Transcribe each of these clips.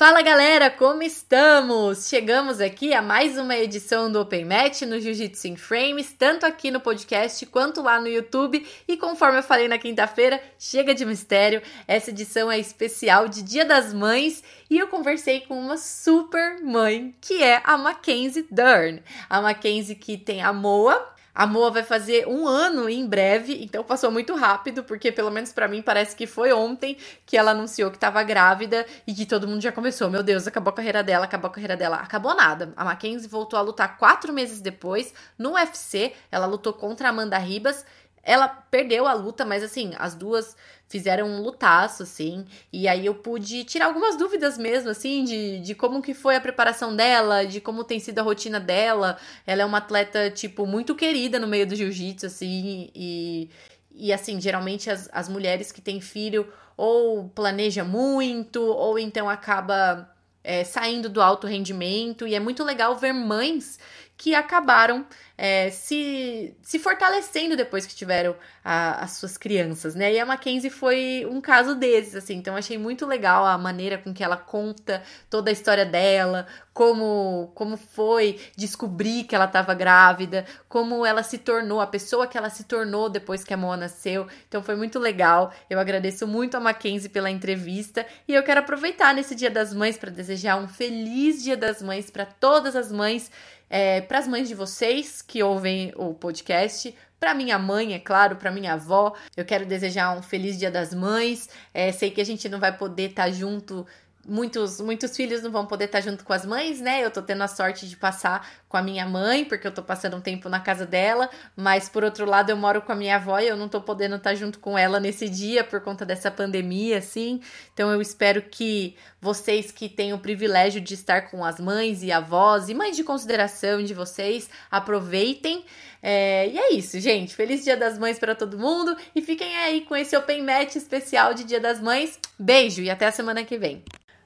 Fala galera, como estamos? Chegamos aqui a mais uma edição do Open Match no Jiu-Jitsu in Frames, tanto aqui no podcast quanto lá no YouTube. E conforme eu falei na quinta-feira, chega de mistério. Essa edição é especial de Dia das Mães e eu conversei com uma super mãe que é a Mackenzie Dern. A Mackenzie que tem a Moa, a Moa vai fazer um ano em breve, então passou muito rápido, porque pelo menos para mim parece que foi ontem que ela anunciou que estava grávida e que todo mundo já começou. Meu Deus, acabou a carreira dela, acabou a carreira dela. Acabou nada. A Mackenzie voltou a lutar quatro meses depois no UFC. Ela lutou contra a Amanda Ribas. Ela perdeu a luta, mas assim, as duas fizeram um lutaço, assim, e aí eu pude tirar algumas dúvidas mesmo, assim, de, de como que foi a preparação dela, de como tem sido a rotina dela. Ela é uma atleta, tipo, muito querida no meio do jiu-jitsu, assim, e, e assim, geralmente as, as mulheres que têm filho ou planeja muito, ou então acaba é, saindo do alto rendimento, e é muito legal ver mães que acabaram é, se, se fortalecendo depois que tiveram a, as suas crianças, né? E a Mackenzie foi um caso desses, assim. Então, achei muito legal a maneira com que ela conta toda a história dela, como, como foi descobrir que ela estava grávida, como ela se tornou, a pessoa que ela se tornou depois que a Moa nasceu. Então, foi muito legal. Eu agradeço muito a Mackenzie pela entrevista e eu quero aproveitar nesse Dia das Mães para desejar um feliz Dia das Mães para todas as mães é, para as mães de vocês que ouvem o podcast, para minha mãe, é claro, para minha avó. Eu quero desejar um feliz Dia das Mães. É, sei que a gente não vai poder estar tá junto muitos, muitos filhos não vão poder estar junto com as mães, né? Eu tô tendo a sorte de passar com a minha mãe, porque eu tô passando um tempo na casa dela, mas por outro lado eu moro com a minha avó e eu não tô podendo estar junto com ela nesse dia por conta dessa pandemia, assim. Então eu espero que vocês que têm o privilégio de estar com as mães e avós e mães de consideração de vocês, aproveitem. É, e é isso, gente. Feliz Dia das Mães para todo mundo e fiquem aí com esse Open Match especial de Dia das Mães. Beijo e até a semana que vem.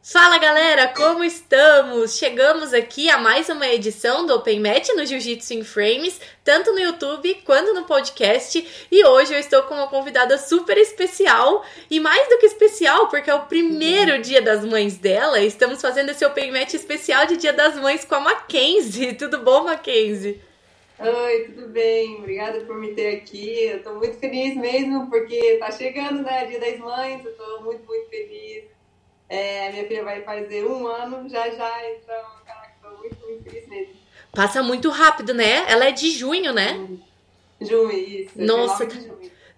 Fala galera, como estamos? Chegamos aqui a mais uma edição do Open Match no Jiu-Jitsu in Frames, tanto no YouTube quanto no podcast. E hoje eu estou com uma convidada super especial e mais do que especial, porque é o primeiro dia das mães dela. Estamos fazendo esse Open Match especial de Dia das Mães com a Mackenzie. Tudo bom, Mackenzie? Oi, tudo bem? Obrigada por me ter aqui. Eu tô muito feliz mesmo, porque tá chegando, né? Dia das Mães. Eu tô muito, muito feliz é, minha filha vai fazer um ano já já, então, caraca, tô muito, muito feliz mesmo. Passa muito rápido, né? Ela é de junho, né? Junho, isso. Nossa,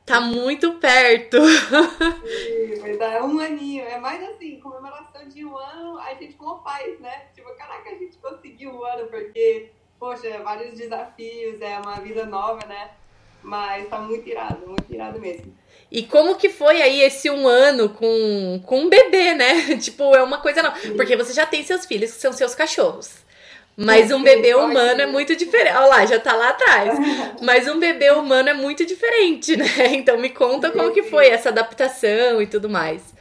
tá muito perto. Sim, dar um aninho. É mais assim, comemoração de um ano, a gente como faz, né? Tipo, caraca, a gente conseguiu um ano, porque, poxa, vários desafios, é uma vida nova, né? Mas tá muito irado, muito irado mesmo. E como que foi aí esse um ano com, com um bebê, né? tipo, é uma coisa não. Porque você já tem seus filhos, que são seus cachorros. Mas um bebê humano é muito diferente. Olha lá, já tá lá atrás. Mas um bebê humano é muito diferente, né? Então me conta como que foi essa adaptação e tudo mais.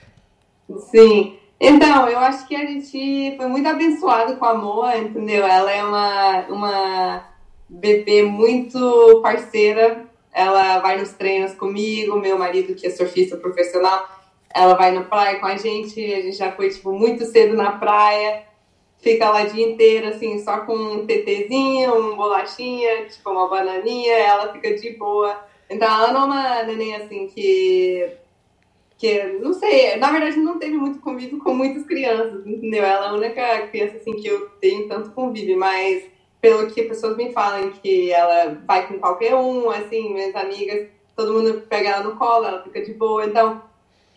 Sim. Então, eu acho que a gente foi muito abençoado com a Moa, entendeu? Ela é uma, uma bebê muito parceira ela vai nos treinos comigo, meu marido, que é surfista profissional, ela vai na praia com a gente, a gente já foi, tipo, muito cedo na praia, fica lá o dia inteiro, assim, só com um TTzinho, um bolachinha, tipo, uma bananinha, ela fica de boa. Então, ela não é uma neném, assim, que... que, não sei, na verdade, não teve muito convívio com muitas crianças, entendeu? Ela é a única criança, assim, que eu tenho tanto convívio, mas pelo que pessoas me falam, que ela vai com qualquer um, assim, minhas amigas, todo mundo pega ela no colo, ela fica de boa. Então,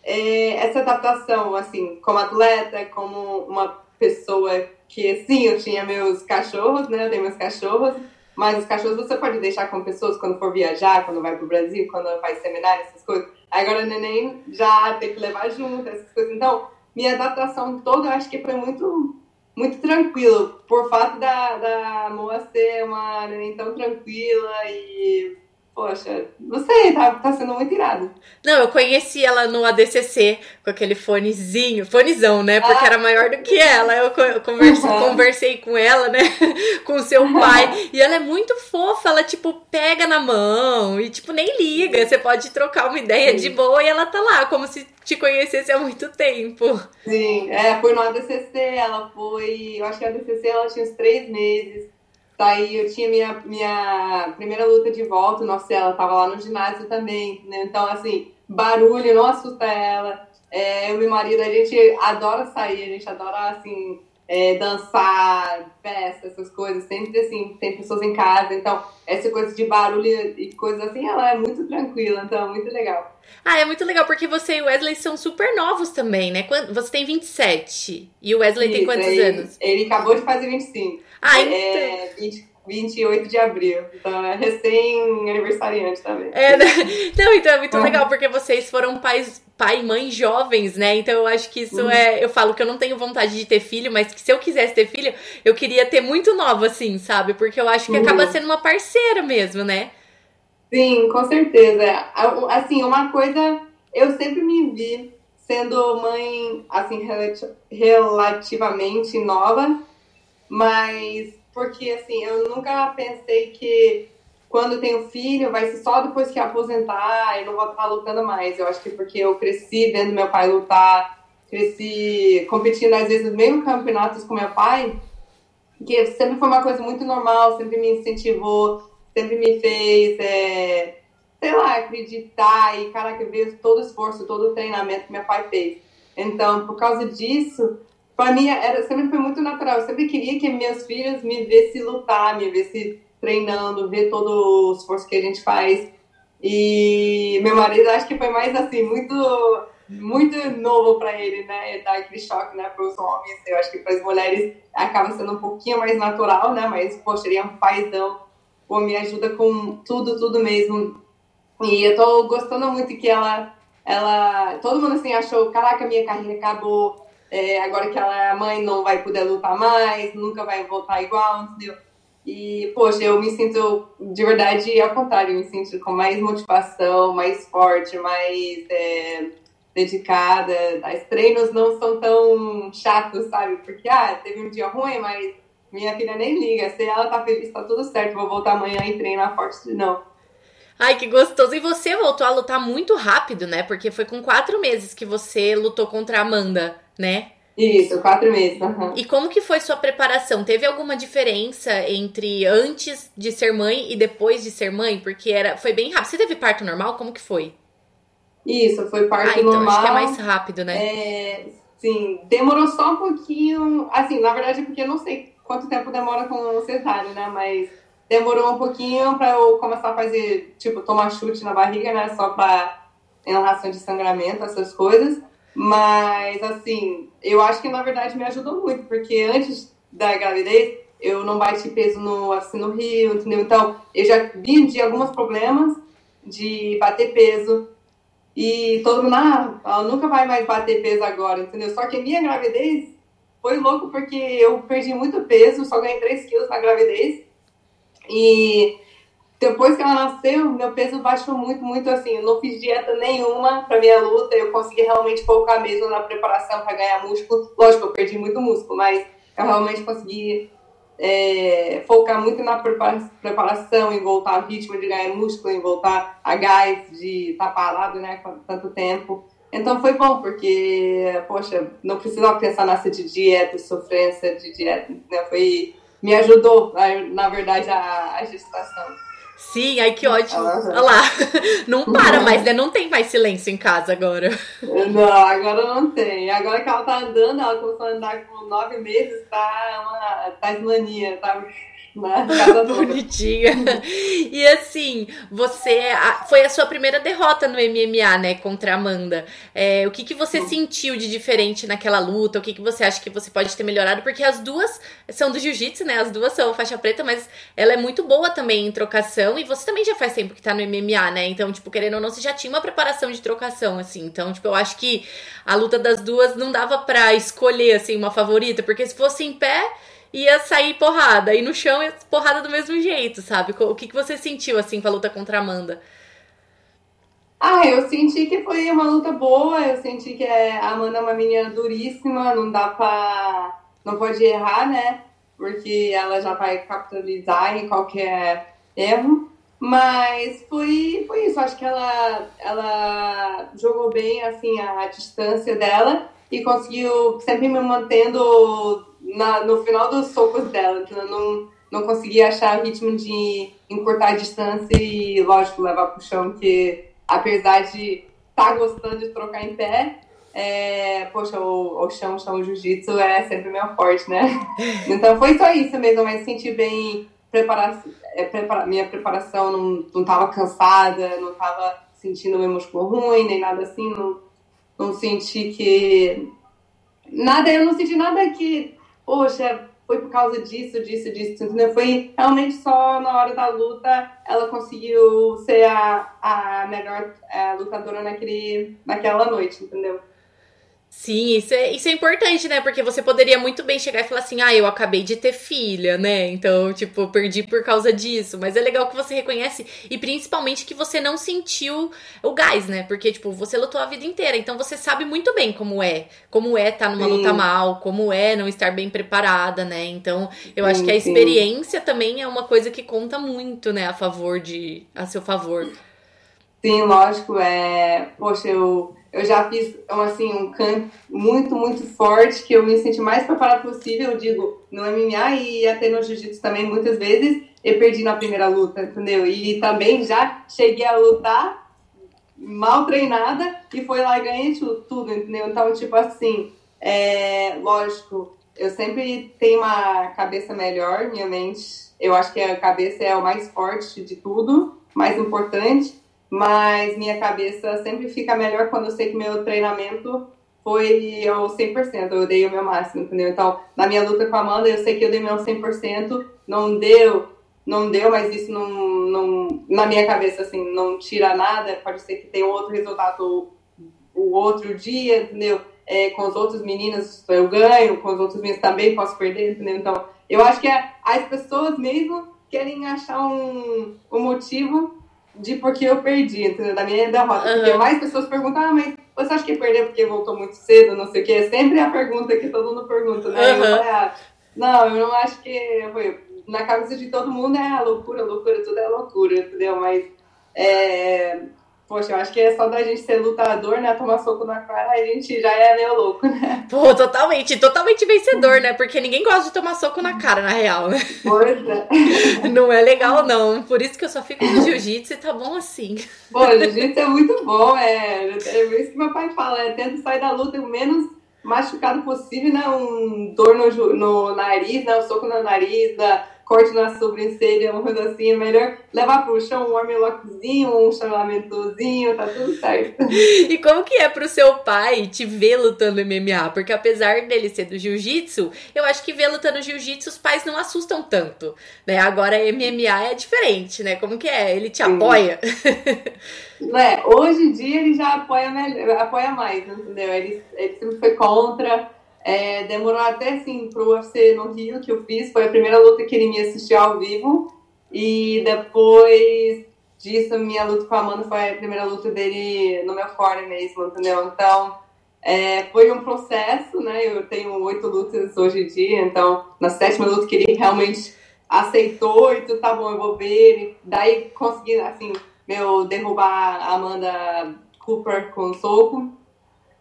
é, essa adaptação, assim, como atleta, como uma pessoa que, sim, eu tinha meus cachorros, né, eu tenho meus cachorros, mas os cachorros você pode deixar com pessoas quando for viajar, quando vai pro Brasil, quando faz seminário, essas coisas. Agora o neném já tem que levar junto, essas coisas. Então, minha adaptação toda, eu acho que foi muito muito tranquilo, por fato da, da Moa ser uma neném tão tranquila e poxa, não sei, tá, tá sendo muito irado. Não, eu conheci ela no ADCC com aquele fonezinho, fonezão, né? Porque ah. era maior do que ela. Eu conversei, uhum. conversei com ela, né? com o seu pai. e ela é muito fofa, ela, tipo, pega na mão e, tipo, nem liga. Você pode trocar uma ideia Sim. de boa e ela tá lá, como se te conhecesse há muito tempo. Sim, é, foi no ADCC, ela foi. Eu acho que a ADCC ela tinha uns três meses. Daí eu tinha minha, minha primeira luta de volta, nossa, ela tava lá no ginásio também, né? Então, assim, barulho não assusta ela. É, eu e meu marido, a gente adora sair, a gente adora, assim, é, dançar, festa, essas coisas. Sempre, assim, tem pessoas em casa. Então, essa coisa de barulho e coisas assim, ela é muito tranquila. Então, é muito legal. Ah, é muito legal, porque você e o Wesley são super novos também, né? Você tem 27 e o Wesley Isso, tem quantos ele, anos? Ele acabou de fazer 25. Ah, então... É 20, 28 de abril. Então é recém-aniversariante também. É, né? Não, então é muito uhum. legal, porque vocês foram pais, pai e mãe jovens, né? Então eu acho que isso uhum. é. Eu falo que eu não tenho vontade de ter filho, mas que se eu quisesse ter filho, eu queria ter muito novo, assim, sabe? Porque eu acho que uhum. acaba sendo uma parceira mesmo, né? Sim, com certeza. Assim, uma coisa, eu sempre me vi sendo mãe, assim, relativamente nova, mas porque, assim, eu nunca pensei que quando tenho filho vai ser só depois que aposentar e não vou estar lutando mais. Eu acho que porque eu cresci vendo meu pai lutar, cresci competindo às vezes nos mesmos campeonatos com meu pai, que sempre foi uma coisa muito normal, sempre me incentivou, sempre me fez, é, sei lá, acreditar e, caraca, ver todo o esforço, todo o treinamento que meu pai fez. Então, por causa disso, para mim era, sempre foi muito natural. Eu sempre queria que meus filhos me vissem lutar, me vissem treinando, ver todo o esforço que a gente faz. E meu marido acho que foi mais assim, muito muito novo para ele, né? Dar aquele choque, né, para os homens. Eu acho que para as mulheres acaba sendo um pouquinho mais natural, né? Mas, poxa, ele é um paizão pô, me ajuda com tudo, tudo mesmo. E eu tô gostando muito que ela, ela, todo mundo assim achou, caraca, minha carreira acabou, é, agora que ela é mãe não vai poder lutar mais, nunca vai voltar igual, entendeu? E, poxa, eu me sinto, de verdade, ao contrário, me sinto com mais motivação, mais forte, mais é, dedicada. Os treinos não são tão chatos, sabe? Porque, ah, teve um dia ruim, mas minha filha nem liga. Se ela tá feliz, tá tudo certo. Vou voltar amanhã e treinar forte. Não. Ai, que gostoso. E você voltou a lutar muito rápido, né? Porque foi com quatro meses que você lutou contra a Amanda, né? Isso, quatro meses. Uhum. E como que foi sua preparação? Teve alguma diferença entre antes de ser mãe e depois de ser mãe? Porque era, foi bem rápido. Você teve parto normal? Como que foi? Isso, foi parto ah, então, normal. Acho que é mais rápido, né? É, sim, demorou só um pouquinho. Assim, na verdade, porque eu não sei quanto tempo demora com o cesárea, né? Mas demorou um pouquinho para eu começar a fazer, tipo, tomar chute na barriga, né? Só para enlaçação de sangramento, essas coisas. Mas, assim, eu acho que na verdade me ajudou muito, porque antes da gravidez eu não bati peso no, assim, no rio, entendeu? Então, eu já vi de alguns problemas de bater peso. E todo mundo, ah, ela nunca vai mais bater peso agora, entendeu? Só que a minha gravidez foi louco porque eu perdi muito peso, só ganhei 3 quilos na gravidez. E depois que ela nasceu, meu peso baixou muito, muito assim. Eu não fiz dieta nenhuma para minha luta. Eu consegui realmente focar mesmo na preparação para ganhar músculo. Lógico, eu perdi muito músculo, mas eu realmente consegui é, focar muito na preparação, em voltar a ritmo de ganhar músculo, em voltar a gás de estar tá parado, né, tanto tempo. Então foi bom, porque, poxa, não precisava pensar nessa de dieta, sofrência de dieta, né? Foi, me ajudou, na verdade, a, a gestação. Sim, ai que ótimo. Olha lá. Não para mais, né? Não tem mais silêncio em casa agora. Não, agora não tem. Agora que ela tá andando, ela começou a andar com nove meses, tá uma tasmania, tá né? Bonitinha. E assim, você. Foi a sua primeira derrota no MMA, né? Contra a Amanda. É, o que, que você Sim. sentiu de diferente naquela luta? O que, que você acha que você pode ter melhorado? Porque as duas são do jiu-jitsu, né? As duas são faixa preta, mas ela é muito boa também em trocação. E você também já faz tempo que tá no MMA, né? Então, tipo, querendo ou não, você já tinha uma preparação de trocação, assim. Então, tipo, eu acho que a luta das duas não dava pra escolher, assim, uma favorita. Porque se fosse em pé ia sair porrada. E no chão, porrada do mesmo jeito, sabe? O que, que você sentiu, assim, com a luta contra a Amanda? Ah, eu senti que foi uma luta boa. Eu senti que a Amanda é uma menina duríssima. Não dá pra... Não pode errar, né? Porque ela já vai capitalizar em qualquer erro. Mas foi, foi isso. Acho que ela, ela jogou bem, assim, a, a distância dela e conseguiu sempre me mantendo na, no final dos socos dela. Então eu não, não conseguia achar o ritmo de encurtar a distância e, lógico, levar pro chão, que apesar de estar tá gostando de trocar em pé, é, poxa, o, o chão, o chão, jiu-jitsu é sempre meu forte, né? Então foi só isso mesmo, mas senti bem prepara, é, prepara, minha preparação, não, não tava cansada, não tava sentindo meu músculo ruim, nem nada assim, não, não senti que. Nada, eu não senti nada que, poxa, foi por causa disso, disso, disso, entendeu? Foi realmente só na hora da luta ela conseguiu ser a, a melhor a lutadora naquele, naquela noite, entendeu? Sim, isso é, isso é importante, né? Porque você poderia muito bem chegar e falar assim: ah, eu acabei de ter filha, né? Então, tipo, perdi por causa disso. Mas é legal que você reconhece e principalmente que você não sentiu o gás, né? Porque, tipo, você lutou a vida inteira. Então você sabe muito bem como é. Como é estar tá numa sim. luta mal, como é não estar bem preparada, né? Então, eu sim, acho que a experiência sim. também é uma coisa que conta muito, né? A favor de. a seu favor. Sim, lógico. É. Poxa, eu eu já fiz assim, um camp muito, muito forte, que eu me senti mais preparado possível, eu digo, no MMA e até no jiu-jitsu também, muitas vezes, eu perdi na primeira luta, entendeu? E também já cheguei a lutar mal treinada e foi lá e ganhei tudo, entendeu? Então, tipo assim, é, lógico, eu sempre tenho uma cabeça melhor, minha mente, eu acho que a cabeça é o mais forte de tudo, mais importante, mas minha cabeça sempre fica melhor quando eu sei que meu treinamento foi ao 100%, eu dei o meu máximo, entendeu? Então, na minha luta com a Amanda, eu sei que eu dei meu 100%, não deu, não deu, mas isso não, não na minha cabeça, assim, não tira nada, pode ser que tenha outro resultado o outro dia, entendeu? É, com os outros meninos eu ganho, com os outros meninos também posso perder, entendeu? Então, eu acho que é, as pessoas mesmo querem achar um, um motivo de porque eu perdi, entendeu? Da minha derrota. Uhum. Porque mais pessoas perguntam, ah, mas você acha que perdeu porque voltou muito cedo, não sei o quê? É sempre a pergunta que todo mundo pergunta, né? Uhum. Eu falei, ah, não, eu não acho que foi. Na cabeça de todo mundo é loucura, loucura, tudo é loucura, entendeu? Mas é, Poxa, eu acho que é só da gente ser lutador, né? Tomar soco na cara, a gente já é meio louco, né? Pô, totalmente, totalmente vencedor, né? Porque ninguém gosta de tomar soco na cara, na real, né? Pois é. Não é legal, não. Por isso que eu só fico no jiu-jitsu e tá bom assim. Pô, jiu-jitsu é muito bom, é. É isso que meu pai fala, é tento sair da luta o menos machucado possível, né? Um dor no, no nariz, né? Um soco no nariz, da corte na sobrancelha, uma coisa assim, é melhor levar pro chão um armlockzinho, um chamamentozinho, tá tudo certo. E como que é pro seu pai te ver lutando MMA? Porque apesar dele ser do jiu-jitsu, eu acho que ver lutando jiu-jitsu os pais não assustam tanto, né? Agora MMA é diferente, né? Como que é? Ele te Sim. apoia? É, hoje em dia ele já apoia, apoia mais, entendeu? Ele, ele sempre foi contra, é, demorou até assim pro UFC no Rio que eu fiz, foi a primeira luta que ele me assistiu ao vivo. E depois disso, minha luta com a Amanda foi a primeira luta dele no meu fora mesmo, entendeu? Então, é, foi um processo, né? Eu tenho oito lutas hoje em dia, então, na sétima luta que ele realmente aceitou e tudo tá bom, eu vou ver ele. Daí consegui, assim, meu, derrubar a Amanda Cooper com soco.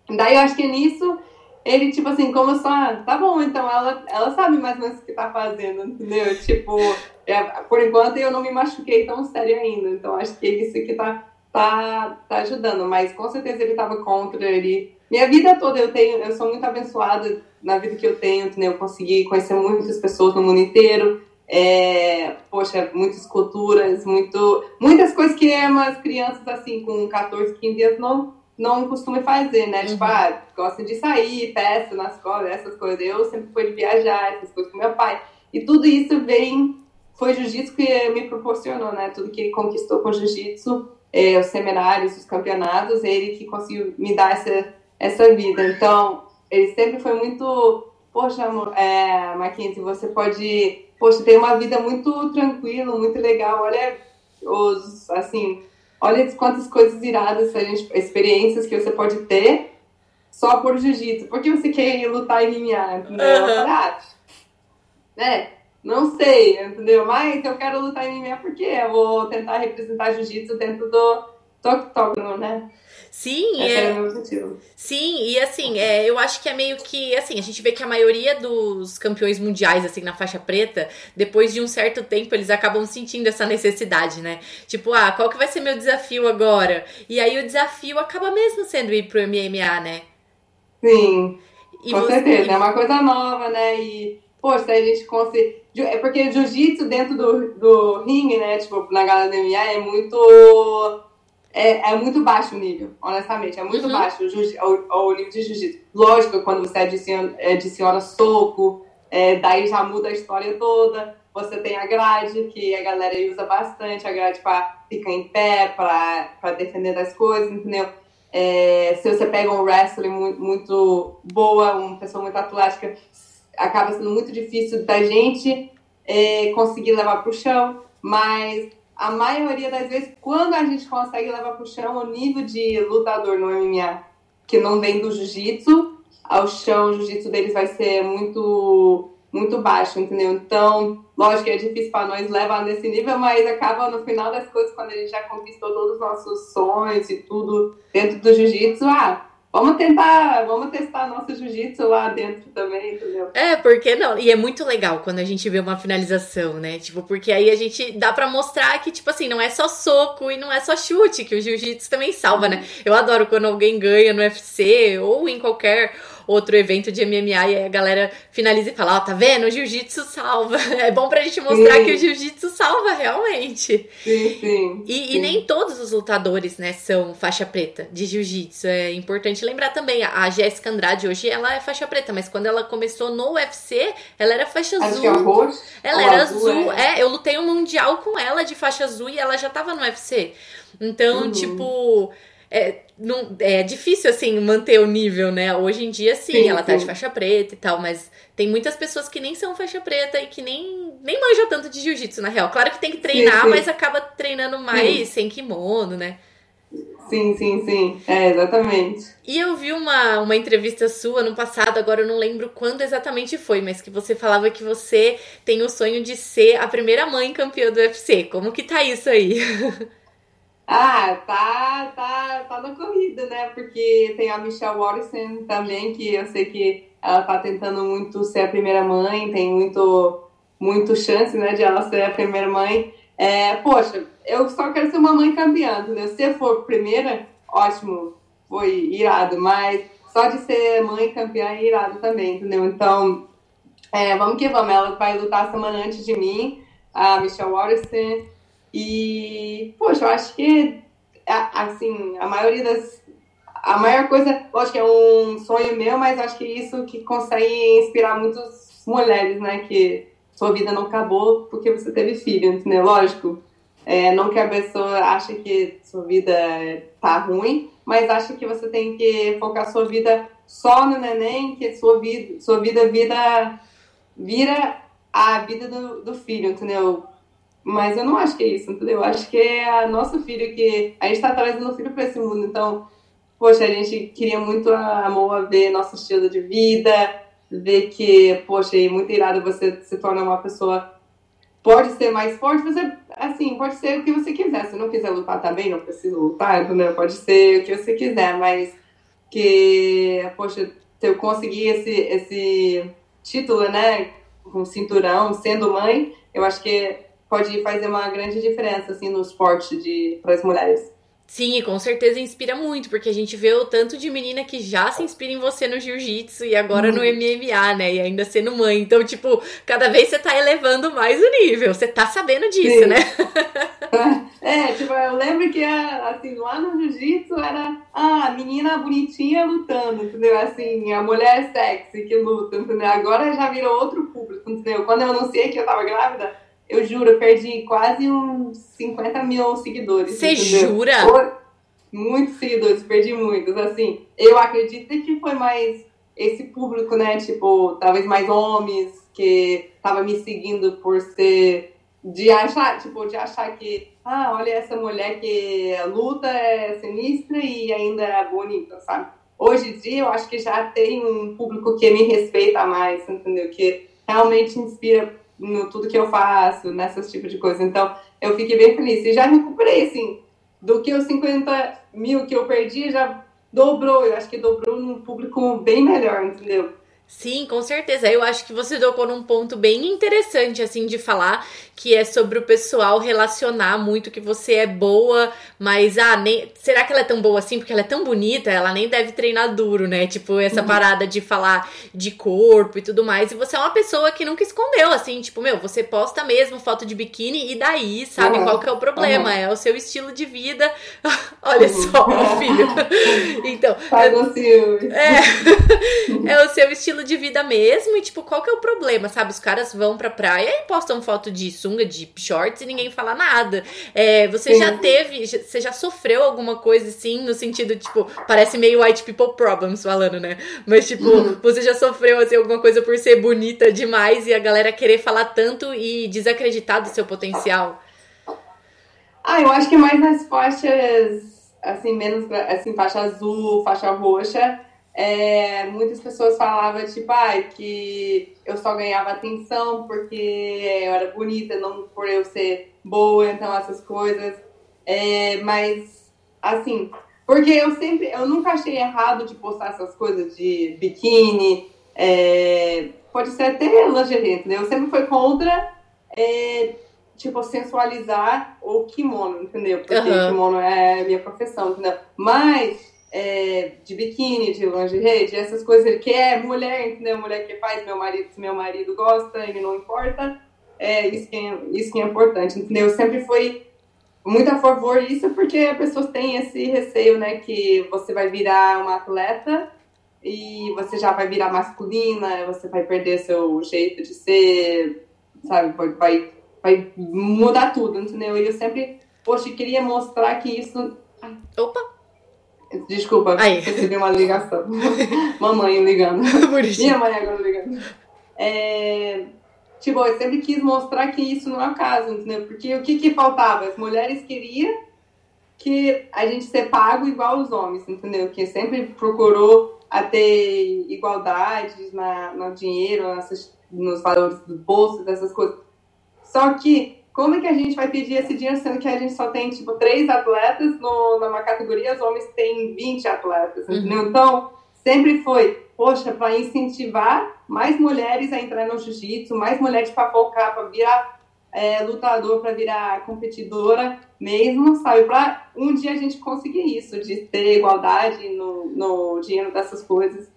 Daí eu acho que nisso ele, tipo assim, como só, tá bom, então ela, ela sabe mais ou menos o que tá fazendo, entendeu? Tipo, é, por enquanto eu não me machuquei tão sério ainda, então acho que isso que tá, tá, tá ajudando, mas com certeza ele tava contra, ele... Minha vida toda eu tenho, eu sou muito abençoada na vida que eu tenho? Eu consegui conhecer muitas pessoas no mundo inteiro, é, poxa, muitas culturas, muito, muitas coisas que umas crianças assim com 14, 15 anos não não costumo fazer, né? Tipo, uhum. Tipo, ah, gosto de sair, peço na escola, essas coisas. Eu sempre fui de viajar, essas coisas com meu pai. E tudo isso vem, foi jiu-jitsu que me proporcionou, né? Tudo que ele conquistou com jiu-jitsu, é, os seminários, os campeonatos, ele que conseguiu me dar essa, essa vida. Então, ele sempre foi muito poxa, amor, é, Mackenzie, você pode, poxa, ter uma vida muito tranquila, muito legal, olha os, assim, olha quantas coisas iradas, gente, experiências que você pode ter só por jiu-jitsu. Por que você quer lutar em MMA? Entendeu? Uhum. Ah, né? Não sei, entendeu? Mas eu quero lutar em MMA porque eu vou tentar representar jiu-jitsu dentro do, do octógono, né? Sim, é, é sim, e assim, é, eu acho que é meio que assim, a gente vê que a maioria dos campeões mundiais assim na faixa preta, depois de um certo tempo eles acabam sentindo essa necessidade, né? Tipo, ah, qual que vai ser meu desafio agora? E aí o desafio acaba mesmo sendo ir pro MMA, né? Sim. E com você... certeza, é uma coisa nova, né? E poxa, a gente consegue é porque jiu-jitsu dentro do, do ringue, né? Tipo, na galera do MMA é muito é, é muito baixo o nível, honestamente. É muito uhum. baixo o, o, o, nível de jiu-jitsu. Lógico, quando você adiciona, adiciona soco, é, daí já muda a história toda. Você tem a grade, que a galera usa bastante, a grade para ficar em pé, para defender das coisas, entendeu? É, se você pega um wrestling muito, muito boa, uma pessoa muito atlética, acaba sendo muito difícil da gente é, conseguir levar para o chão, mas a maioria das vezes, quando a gente consegue levar para o chão, o nível de lutador no MMA, que não vem do jiu-jitsu, ao chão, o jiu-jitsu deles vai ser muito muito baixo, entendeu? Então, lógico que é difícil para nós levar nesse nível, mas acaba no final das coisas, quando a gente já conquistou todos os nossos sonhos e tudo dentro do jiu-jitsu, ah, Vamos tentar, vamos testar nosso jiu-jitsu lá dentro também, entendeu? É, porque não? E é muito legal quando a gente vê uma finalização, né? Tipo, porque aí a gente dá para mostrar que, tipo assim, não é só soco e não é só chute, que o jiu-jitsu também salva, né? Eu adoro quando alguém ganha no UFC ou em qualquer outro evento de MMA e a galera finaliza e fala, ó, oh, tá vendo? O jiu-jitsu salva. É bom pra gente mostrar sim. que o jiu-jitsu salva realmente. Sim, sim, e, sim. e, nem todos os lutadores, né, são faixa preta de jiu-jitsu. É importante lembrar também, a Jéssica Andrade hoje, ela é faixa preta, mas quando ela começou no UFC, ela era faixa Acho azul. Que é roxo, ela era azul, azul é. é. Eu lutei um mundial com ela de faixa azul e ela já tava no UFC. Então, uhum. tipo é, não, é difícil, assim, manter o nível, né? Hoje em dia, sim, sim ela tá sim. de faixa preta e tal, mas tem muitas pessoas que nem são faixa preta e que nem, nem manjam tanto de jiu-jitsu, na real. Claro que tem que treinar, sim, mas acaba treinando mais sem kimono, né? Sim, sim, sim. É, exatamente. E eu vi uma, uma entrevista sua no passado, agora eu não lembro quando exatamente foi, mas que você falava que você tem o sonho de ser a primeira mãe campeã do UFC. Como que tá isso aí? Ah, tá, tá, tá na corrida, né? Porque tem a Michelle Watson também, que eu sei que ela tá tentando muito ser a primeira mãe, tem muito, muito chance, né, de ela ser a primeira mãe. É, poxa, eu só quero ser uma mãe campeã, entendeu? Se for primeira, ótimo, foi irado, mas só de ser mãe campeã é irado também, entendeu? Então, é, vamos que vamos, ela vai lutar semana antes de mim, a Michelle Watson. E, poxa, eu acho que, assim, a maioria das. A maior coisa, lógico que é um sonho meu, mas acho que isso que consegue inspirar muitas mulheres, né? Que sua vida não acabou porque você teve filho, entendeu? Lógico, é, não que a pessoa ache que sua vida tá ruim, mas acha que você tem que focar sua vida só no neném, que sua vida, sua vida vira, vira a vida do, do filho, entendeu? Mas eu não acho que é isso, entendeu? Eu acho que é nosso filho que. A gente está trazendo o filho para esse mundo. Então, poxa, a gente queria muito a Moa ver nosso estilo de vida, ver que, poxa, é muito irado você se torna uma pessoa. Pode ser mais forte, você, assim, pode ser o que você quiser. Se não quiser lutar também, não precisa lutar, entendeu? Pode ser o que você quiser, mas que, poxa, se eu conseguir esse, esse título, né, com cinturão, sendo mãe, eu acho que pode fazer uma grande diferença assim no esporte de para as mulheres. Sim, com certeza inspira muito, porque a gente vê o tanto de menina que já se inspira em você no jiu-jitsu e agora no MMA, né? E ainda sendo mãe. Então, tipo, cada vez você tá elevando mais o nível. Você tá sabendo disso, Sim. né? É, tipo, eu lembro que assim, lá no jiu-jitsu era ah, a menina bonitinha lutando, entendeu? Assim, a mulher sexy que luta, entendeu? Agora já virou outro público, entendeu? Quando eu anunciei que eu tava grávida, eu juro, eu perdi quase uns 50 mil seguidores. Você jura? Muitos seguidores, perdi muitos. Assim, eu acredito que foi mais esse público, né, tipo, talvez mais homens que tava me seguindo por ser de achar, tipo, de achar que, ah, olha essa mulher que luta é sinistra e ainda é bonita, sabe? Hoje em dia eu acho que já tem um público que me respeita mais, entendeu? Que realmente inspira no tudo que eu faço, nessas tipos de coisas. Então, eu fiquei bem feliz. E já recuperei, assim, do que os 50 mil que eu perdi, já dobrou. Eu acho que dobrou num público bem melhor, entendeu? Sim, com certeza. Eu acho que você tocou num ponto bem interessante, assim, de falar, que é sobre o pessoal relacionar muito que você é boa, mas, ah, nem, será que ela é tão boa assim? Porque ela é tão bonita, ela nem deve treinar duro, né? Tipo, essa uhum. parada de falar de corpo e tudo mais. E você é uma pessoa que nunca escondeu, assim, tipo, meu, você posta mesmo foto de biquíni e daí, sabe? Uhum. Qual que é o problema? Uhum. É o seu estilo de vida. Olha uhum. só, filho. então. Faz é, é, é o seu estilo estilo de vida mesmo e, tipo, qual que é o problema, sabe? Os caras vão pra praia e postam foto de sunga, de shorts e ninguém fala nada. É, você Sim. já teve, você já sofreu alguma coisa assim, no sentido, tipo, parece meio white people problems falando, né? Mas, tipo, uhum. você já sofreu, assim, alguma coisa por ser bonita demais e a galera querer falar tanto e desacreditar do seu potencial? Ah, eu acho que mais nas faixas, assim, menos, assim, faixa azul, faixa roxa, é, muitas pessoas falavam, tipo, ah, que eu só ganhava atenção porque eu era bonita, não por eu ser boa, então essas coisas. É, mas, assim, porque eu sempre, eu nunca achei errado de postar essas coisas de biquíni, é, pode ser até lingerie, entendeu? Eu sempre fui contra, é, tipo, sensualizar o kimono, entendeu? Porque uhum. kimono é minha profissão, entendeu? Mas é, de biquíni, de lingerie, de essas coisas que é mulher, entendeu? Mulher que faz, meu marido, se meu marido gosta, ele não importa. É isso que é, isso que é importante, entendeu? Eu sempre fui muito a favor disso, porque as pessoas têm esse receio, né, que você vai virar uma atleta e você já vai virar masculina, você vai perder seu jeito de ser, sabe, vai, vai mudar tudo, entendeu? E eu sempre, poxa, queria mostrar que isso... Opa! Desculpa, Aí. recebi uma ligação. Mamãe ligando. Minha mãe agora ligando. É, tipo, eu sempre quis mostrar que isso não é o caso, entendeu? Porque o que que faltava? As mulheres queriam que a gente ser pago igual os homens, entendeu? Que sempre procurou a ter igualdade na, no dinheiro, nessas, nos valores do bolso, dessas coisas. Só que como é que a gente vai pedir esse dinheiro, sendo que a gente só tem, tipo, três atletas no, numa categoria, os homens têm 20 atletas, uhum. Então, sempre foi, poxa, para incentivar mais mulheres a entrar no jiu-jitsu, mais mulheres para focar, para virar é, lutador, para virar competidora mesmo, sabe? Para um dia a gente conseguir isso, de ter igualdade no, no dinheiro dessas coisas.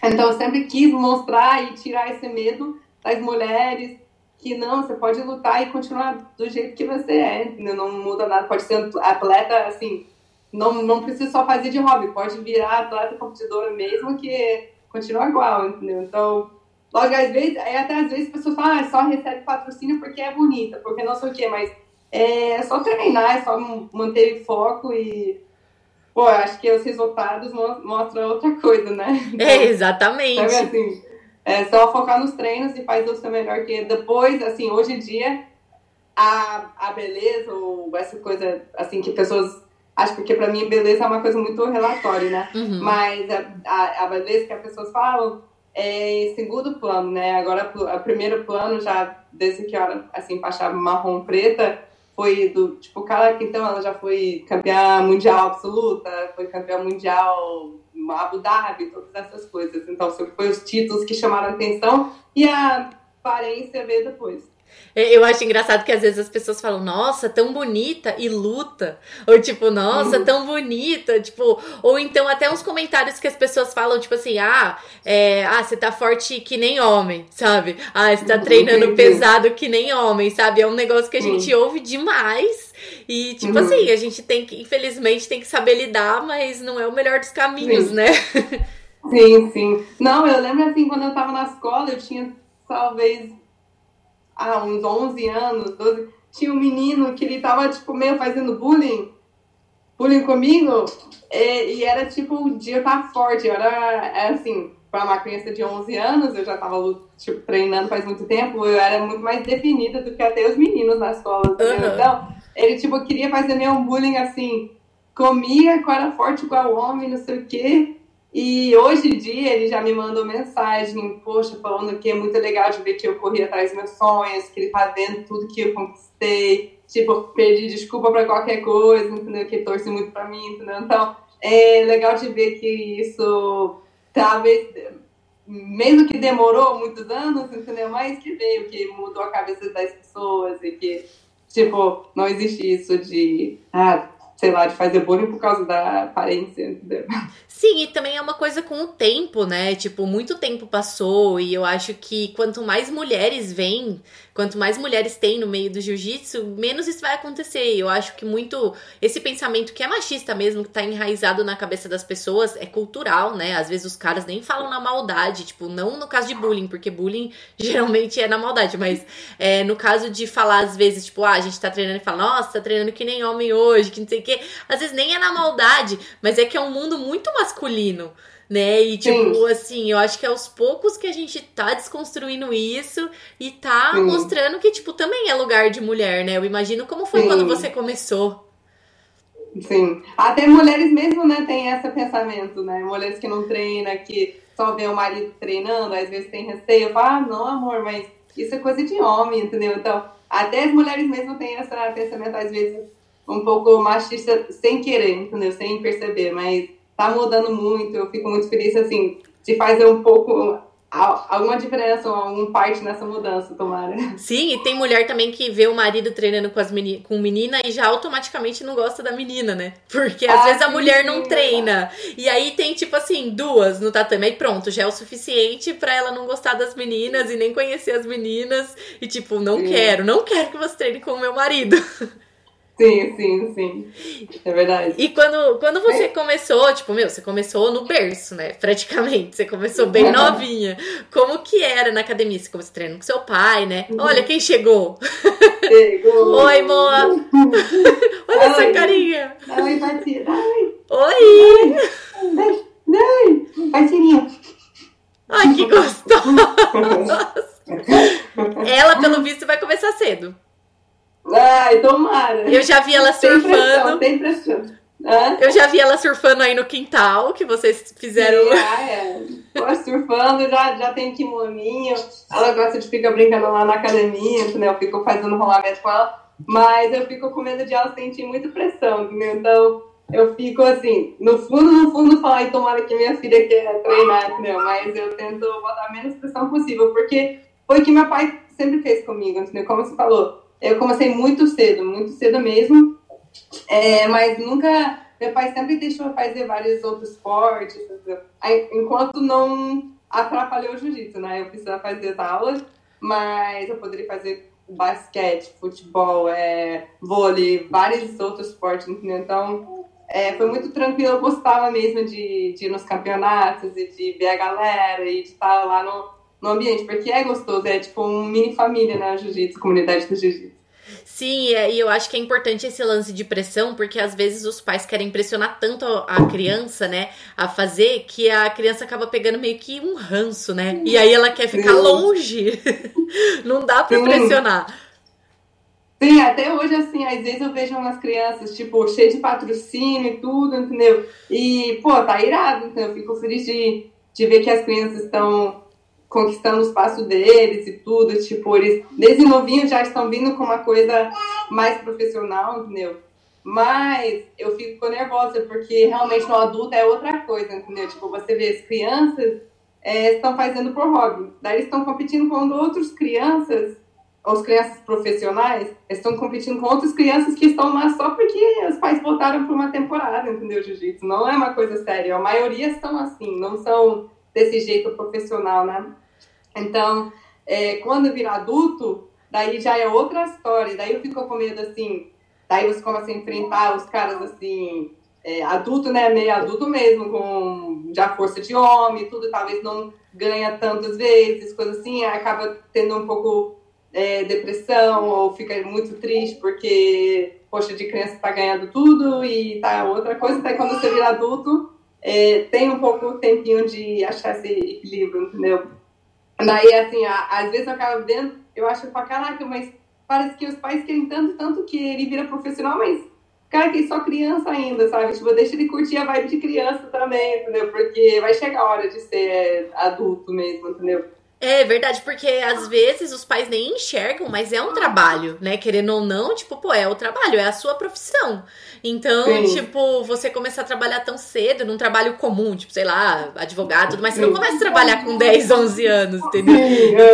Então, eu sempre quis mostrar e tirar esse medo das mulheres, que não, você pode lutar e continuar do jeito que você é, entendeu? Não muda nada, pode ser atleta, assim, não, não precisa só fazer de hobby, pode virar atleta competidora mesmo que continua igual, entendeu? Então, logo, às vezes, é, até às vezes as pessoas falam, ah, só recebe patrocínio porque é bonita, porque não sei o quê, mas é só treinar, é só manter foco e pô, acho que os resultados mostram outra coisa, né? Então, é, exatamente. Sabe assim, é só focar nos treinos e faz o seu melhor, que depois, assim, hoje em dia, a, a beleza ou essa coisa, assim, que pessoas acho porque para mim beleza é uma coisa muito relatório, né? Uhum. Mas a, a, a, beleza que as pessoas falam é em segundo plano, né? Agora, o primeiro plano, já desde que eu assim, faixa marrom preta, foi do, tipo, cara que então ela já foi campeã mundial absoluta, foi campeã mundial Abu Dhabi, todas essas coisas. Então, foi os títulos que chamaram a atenção e a aparência veio depois. É, eu acho engraçado que às vezes as pessoas falam, nossa, tão bonita e luta. Ou tipo, nossa, uhum. tão bonita. Tipo, ou então até uns comentários que as pessoas falam, tipo assim, ah, é, ah, você tá forte que nem homem, sabe? Ah, você tá treinando Entendi. pesado que nem homem, sabe? É um negócio que a gente uhum. ouve demais. E, tipo uhum. assim, a gente tem que, infelizmente, tem que saber lidar, mas não é o melhor dos caminhos, sim. né? Sim, sim. Não, eu lembro assim, quando eu tava na escola, eu tinha talvez há uns 11 anos, 12, tinha um menino que ele tava, tipo, meio fazendo bullying, bullying comigo, e, e era, tipo, o dia tá forte, era, era assim, para uma criança de 11 anos, eu já estava tipo, treinando faz muito tempo, eu era muito mais definida do que até os meninos na escola. Uhum. Então, ele tipo, queria fazer meio um bullying assim, comia, era forte igual homem, não sei o quê. E hoje em dia ele já me mandou mensagem, poxa, falando que é muito legal de ver que eu corri atrás dos meus sonhos, que ele tá vendo tudo que eu conquistei, tipo, perdi desculpa para qualquer coisa, entendeu? Que torce muito para mim, entendeu? Então, é legal de ver que isso talvez, mesmo que demorou muitos anos, entendeu? Mas que veio, que mudou a cabeça das pessoas e que, tipo, não existe isso de, ah, sei lá, de fazer bullying por causa da aparência, entendeu? Sim, e também é uma coisa com o tempo, né? Tipo, muito tempo passou e eu acho que quanto mais mulheres vêm, quanto mais mulheres tem no meio do jiu-jitsu, menos isso vai acontecer. Eu acho que muito esse pensamento que é machista mesmo, que tá enraizado na cabeça das pessoas, é cultural, né? Às vezes os caras nem falam na maldade, tipo, não no caso de bullying, porque bullying geralmente é na maldade, mas é, no caso de falar às vezes, tipo, ah, a gente tá treinando e fala, nossa, tá treinando que nem homem hoje, que não sei o quê. Às vezes nem é na maldade, mas é que é um mundo muito masculino né? E tipo, Sim. assim, eu acho que é aos poucos que a gente tá desconstruindo isso e tá Sim. mostrando que, tipo, também é lugar de mulher, né? Eu imagino como foi Sim. quando você começou. Sim. Até mulheres mesmo, né, tem esse pensamento, né? Mulheres que não treinam, que só vê o marido treinando, às vezes tem receio, fala, ah, não, amor, mas isso é coisa de homem, entendeu? Então, até as mulheres mesmo têm esse pensamento, às vezes, um pouco machista, sem querer, entendeu? Sem perceber, mas tá mudando muito, eu fico muito feliz, assim, de fazer um pouco alguma diferença, alguma parte nessa mudança, tomara. Sim, e tem mulher também que vê o marido treinando com, as meni com menina e já automaticamente não gosta da menina, né? Porque às ah, vezes a mulher sim, não treina. E aí tem, tipo assim, duas no tatame e pronto, já é o suficiente para ela não gostar das meninas e nem conhecer as meninas. E tipo, não sim. quero, não quero que você treine com o meu marido. Sim, sim, sim. É verdade. E quando, quando você é. começou, tipo, meu, você começou no berço, né? Praticamente. Você começou bem novinha. Como que era na academia? Você começou treinando com seu pai, né? Uhum. Olha quem chegou. Chegou. Oi, Moa. Olha Oi. essa carinha. Oi, parceira. Oi. Oi. Oi, Oi. Ai, que gostosa. Ela, pelo visto, vai começar cedo. Ai, tomara. Eu já vi ela surfando. Tem pressão, Eu já vi ela surfando aí no quintal, que vocês fizeram. Sim, ah, é. Pô, surfando, já, já tem kimoninho. Ela gosta de ficar brincando lá na academia, né? Eu fico fazendo rolamento com ela. Mas eu fico com medo de ela sentir muita pressão, entendeu? Então, eu fico assim, no fundo, no fundo, falar, e tomara que minha filha quer treinar, entendeu? Mas eu tento botar a menos pressão possível, porque foi o que meu pai sempre fez comigo, entendeu? Como você falou, eu comecei muito cedo, muito cedo mesmo, é, mas nunca. Meu pai sempre deixou fazer vários outros esportes, enquanto não atrapalhou o jiu-jitsu, né? Eu precisava fazer as aulas, mas eu poderia fazer basquete, futebol, é, vôlei, vários outros esportes, entendeu? Então, é, foi muito tranquilo. Eu gostava mesmo de, de ir nos campeonatos e de ver a galera e de estar lá no, no ambiente, porque é gostoso, é tipo um mini família, né? Jiu-jitsu, comunidade do jiu-jitsu. Sim, e eu acho que é importante esse lance de pressão, porque às vezes os pais querem pressionar tanto a criança, né, a fazer, que a criança acaba pegando meio que um ranço, né? E aí ela quer ficar longe. Não dá pra Sim. pressionar. Sim, até hoje, assim, às vezes eu vejo umas crianças, tipo, cheias de patrocínio e tudo, entendeu? E, pô, tá irado, então eu fico feliz de, de ver que as crianças estão conquistando o espaço deles e tudo, tipo, eles desde novinho já estão vindo com uma coisa mais profissional, entendeu? Mas eu fico nervosa, porque realmente no adulto é outra coisa, entendeu? Tipo, você vê as crianças é, estão fazendo por hobby, daí eles estão competindo com outras crianças, as crianças profissionais, estão competindo com outras crianças que estão lá só porque os pais votaram por uma temporada, entendeu? Jiu-jitsu não é uma coisa séria, a maioria estão assim, não são desse jeito profissional, né? Então, é, quando eu virar adulto, daí já é outra história. Daí eu fico com medo, assim, daí você começa a enfrentar os caras, assim, é, adulto, né, meio adulto mesmo, com já força de homem, tudo, talvez não ganha tantas vezes, coisa assim, acaba tendo um pouco é, depressão ou fica muito triste porque, poxa, de criança tá ganhando tudo e tá outra coisa, daí quando você vira adulto, é, tem um pouco tempinho de achar esse equilíbrio, entendeu? Daí, assim, a, às vezes eu acabo vendo, eu acho, pra caraca, mas parece que os pais querem tanto, tanto que ele vira profissional, mas, cara, que é só criança ainda, sabe? Tipo, deixa ele curtir a vibe de criança também, entendeu? Porque vai chegar a hora de ser adulto mesmo, entendeu? É verdade, porque às vezes os pais nem enxergam, mas é um trabalho, né? Querendo ou não, tipo, pô, é o trabalho, é a sua profissão. Então, Sim. tipo, você começar a trabalhar tão cedo, num trabalho comum, tipo, sei lá, advogado, tudo mais, você não começa a trabalhar com 10, 11 anos, entendeu?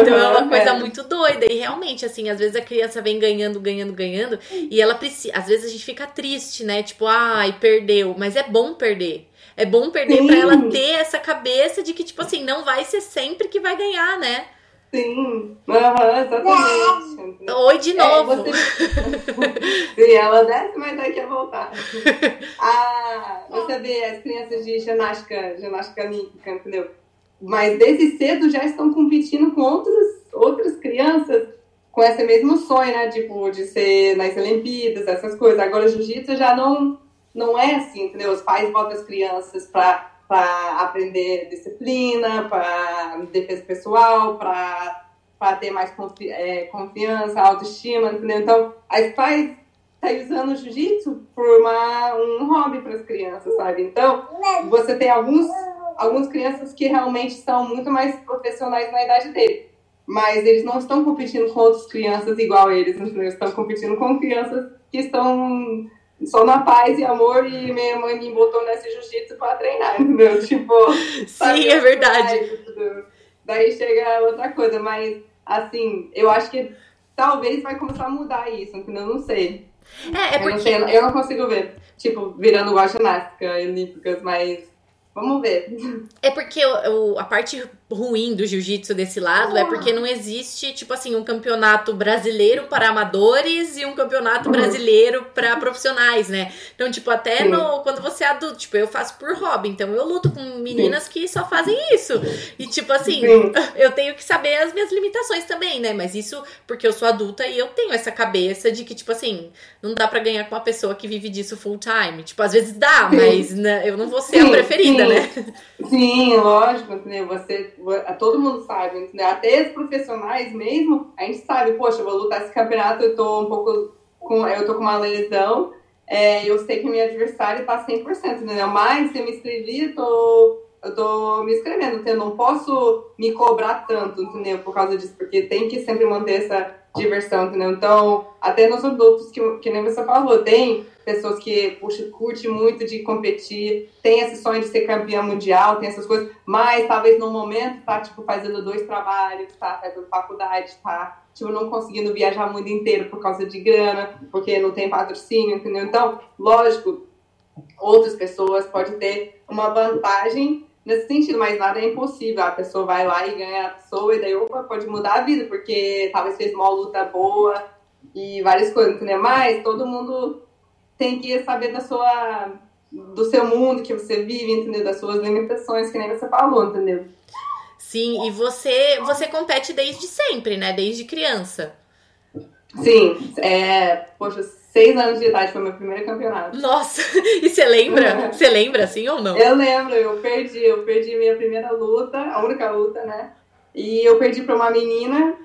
Então é uma coisa muito doida. E realmente, assim, às vezes a criança vem ganhando, ganhando, ganhando, e ela precisa. Às vezes a gente fica triste, né? Tipo, ai, perdeu. Mas é bom perder. É bom perder Sim. pra ela ter essa cabeça de que, tipo assim, não vai ser sempre que vai ganhar, né? Sim, uhum, exatamente. Oi de é, novo. É, você... Sim, ela desce, mas daqui a voltar. Ah, você vê as crianças de ginástica, ginástica olímpica, entendeu? Mas desde cedo já estão competindo com outros, outras crianças com esse mesmo sonho, né? Tipo, de ser nas Olimpíadas, essas coisas. Agora, jiu-jitsu já não não é assim, entendeu? Os pais botam as crianças para aprender disciplina, para defesa pessoal, para ter mais confi é, confiança, autoestima, entendeu? Então, os pais tá usando o jiu-jitsu por uma, um hobby para as crianças, sabe? Então, você tem alguns, algumas crianças que realmente são muito mais profissionais na idade dele. Mas eles não estão competindo com outras crianças igual eles, entendeu? Estão competindo com crianças que estão só na paz e amor e minha mãe me botou nesse jiu-jitsu pra treinar, entendeu? Tipo, Sim, é verdade. Daí chega outra coisa, mas assim, eu acho que talvez vai começar a mudar isso, entendeu? Não sei. É, é porque... Eu não, sei, eu não consigo ver, tipo, virando igual a ginástica olímpicas, mas vamos ver. É porque o, a parte ruim do jiu-jitsu desse lado é porque não existe, tipo assim, um campeonato brasileiro para amadores e um campeonato uhum. brasileiro para profissionais, né? Então, tipo, até no, quando você é adulto, tipo, eu faço por hobby, então eu luto com meninas Sim. que só fazem isso. E, tipo assim, Sim. eu tenho que saber as minhas limitações também, né? Mas isso porque eu sou adulta e eu tenho essa cabeça de que, tipo assim, não dá para ganhar com uma pessoa que vive disso full time. Tipo, às vezes dá, mas né, eu não vou ser a preferida, né? Sim, lógico, né? Você todo mundo sabe, entendeu? Até os profissionais mesmo, a gente sabe, poxa, eu vou lutar esse campeonato, eu tô um pouco com, eu tô com uma lesão, é, eu sei que meu adversário tá 100%, entendeu? Mas se eu me inscrevi, eu tô, eu tô me inscrevendo? Eu não posso me cobrar tanto, entendeu? Por causa disso, porque tem que sempre manter essa diversão, entendeu? Então, até nos adultos, que, que nem você falou, tem pessoas que puxa, curte muito de competir, tem esse sonho de ser campeã mundial, tem essas coisas, mas talvez no momento tá, tipo, fazendo dois trabalhos, tá fazendo faculdade, tá, tipo, não conseguindo viajar o mundo inteiro por causa de grana, porque não tem patrocínio, entendeu? Então, lógico, outras pessoas podem ter uma vantagem nesse sentido, mas nada é impossível. A pessoa vai lá e ganha a pessoa, e daí, opa, pode mudar a vida, porque talvez fez uma luta boa e várias coisas, entendeu? Mas todo mundo tem que saber da sua, do seu mundo que você vive, entendeu? Das suas limitações, que nem você falou, entendeu? Sim, e você, você compete desde sempre, né? Desde criança. Sim, é, poxa, seis anos de idade foi meu primeiro campeonato. Nossa, e você lembra? Você lembra assim ou não? Eu lembro, eu perdi, eu perdi minha primeira luta, a única luta, né? E eu perdi para uma menina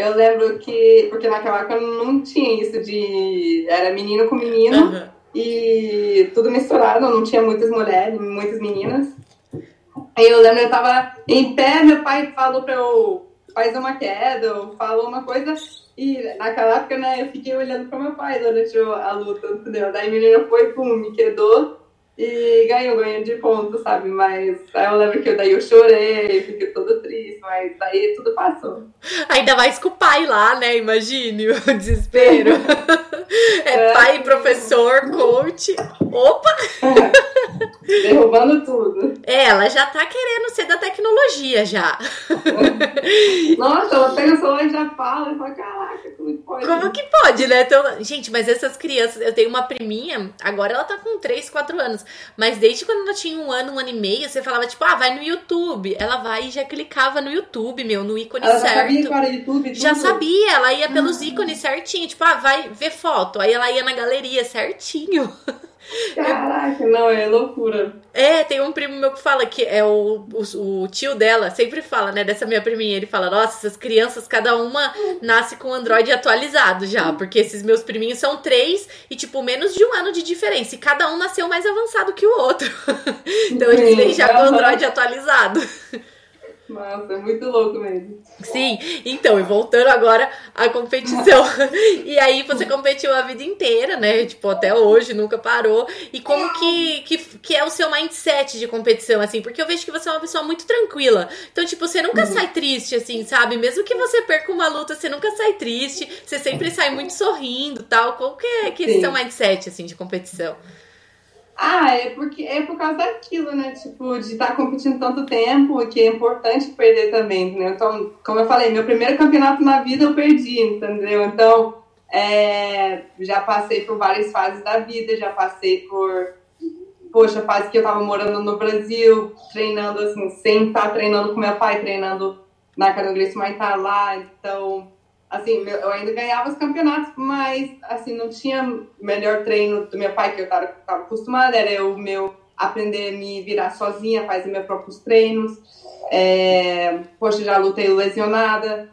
eu lembro que, porque naquela época não tinha isso de. Era menino com menino uhum. e tudo misturado, não tinha muitas mulheres, muitas meninas. Aí eu lembro eu tava em pé, meu pai falou pra eu fazer uma queda, falou uma coisa, e naquela época, né, eu fiquei olhando pro meu pai durante a luta, entendeu? Daí a menina foi, pum, me quedou e ganhou, ganhou de ponto, sabe? Mas aí eu lembro que daí eu chorei, fiquei todo triste, mas daí tudo passou. Ainda mais com o pai lá, né? Imagine o desespero. é, é pai, professor, coach. Opa! Derrubando tudo. É, ela já tá querendo ser da tecnologia já. Nossa, ela pega o celular e já fala, e fala, caraca, como que pode? Como que pode, né? Então, gente, mas essas crianças, eu tenho uma priminha, agora ela tá com 3, 4 anos, mas desde quando ela tinha um ano, um ano e meio, você falava, tipo, ah, vai no YouTube. Ela vai e já clicava no YouTube, meu, no ícone ela certo. Já sabia que era YouTube, tudo. Já sabia, ela ia pelos ah. ícones certinho, tipo, ah, vai ver foto. Aí ela ia na galeria certinho. Caraca, não, é loucura. É, tem um primo meu que fala que é o, o, o, tio dela, sempre fala, né, dessa minha priminha. Ele fala: Nossa, essas crianças, cada uma nasce com Android atualizado já. Porque esses meus priminhos são três e, tipo, menos de um ano de diferença. E cada um nasceu mais avançado que o outro. então eles vêm já com o Android atualizado. Nossa, é muito louco mesmo. Sim, então, e voltando agora à competição. e aí você competiu a vida inteira, né? Tipo, até hoje, nunca parou. E como que, que, que é o seu mindset de competição, assim? Porque eu vejo que você é uma pessoa muito tranquila. Então, tipo, você nunca uhum. sai triste, assim, sabe? Mesmo que você perca uma luta, você nunca sai triste. Você sempre sai muito sorrindo tal. Qual que é, que é o seu mindset, assim, de competição? Ah, é porque é por causa daquilo, né? Tipo, de estar tá competindo tanto tempo, que é importante perder também, né? Então, como eu falei, meu primeiro campeonato na vida eu perdi, entendeu? Então, é, já passei por várias fases da vida, já passei por, poxa, fase que eu tava morando no Brasil, treinando assim, sem estar tá treinando com meu pai, treinando na Carangueira Maitá lá, então assim, eu ainda ganhava os campeonatos, mas, assim, não tinha melhor treino do meu pai, que eu estava acostumada, era o meu aprender a me virar sozinha, fazer meus próprios treinos. É, poxa, já lutei lesionada,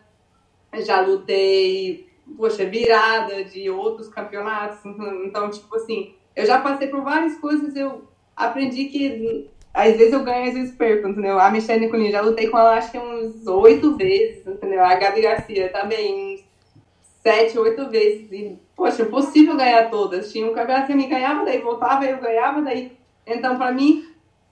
já lutei, poxa, virada de outros campeonatos. Então, tipo assim, eu já passei por várias coisas, eu aprendi que às vezes eu ganho, às vezes perco, entendeu? A Michelle Nicolini, já lutei com ela acho que uns oito vezes, entendeu? A Gabi Garcia também, uns sete, oito vezes. E, poxa, impossível ganhar todas. Tinha um campeonato que me ganhava, daí voltava, eu ganhava, daí. Então, pra mim,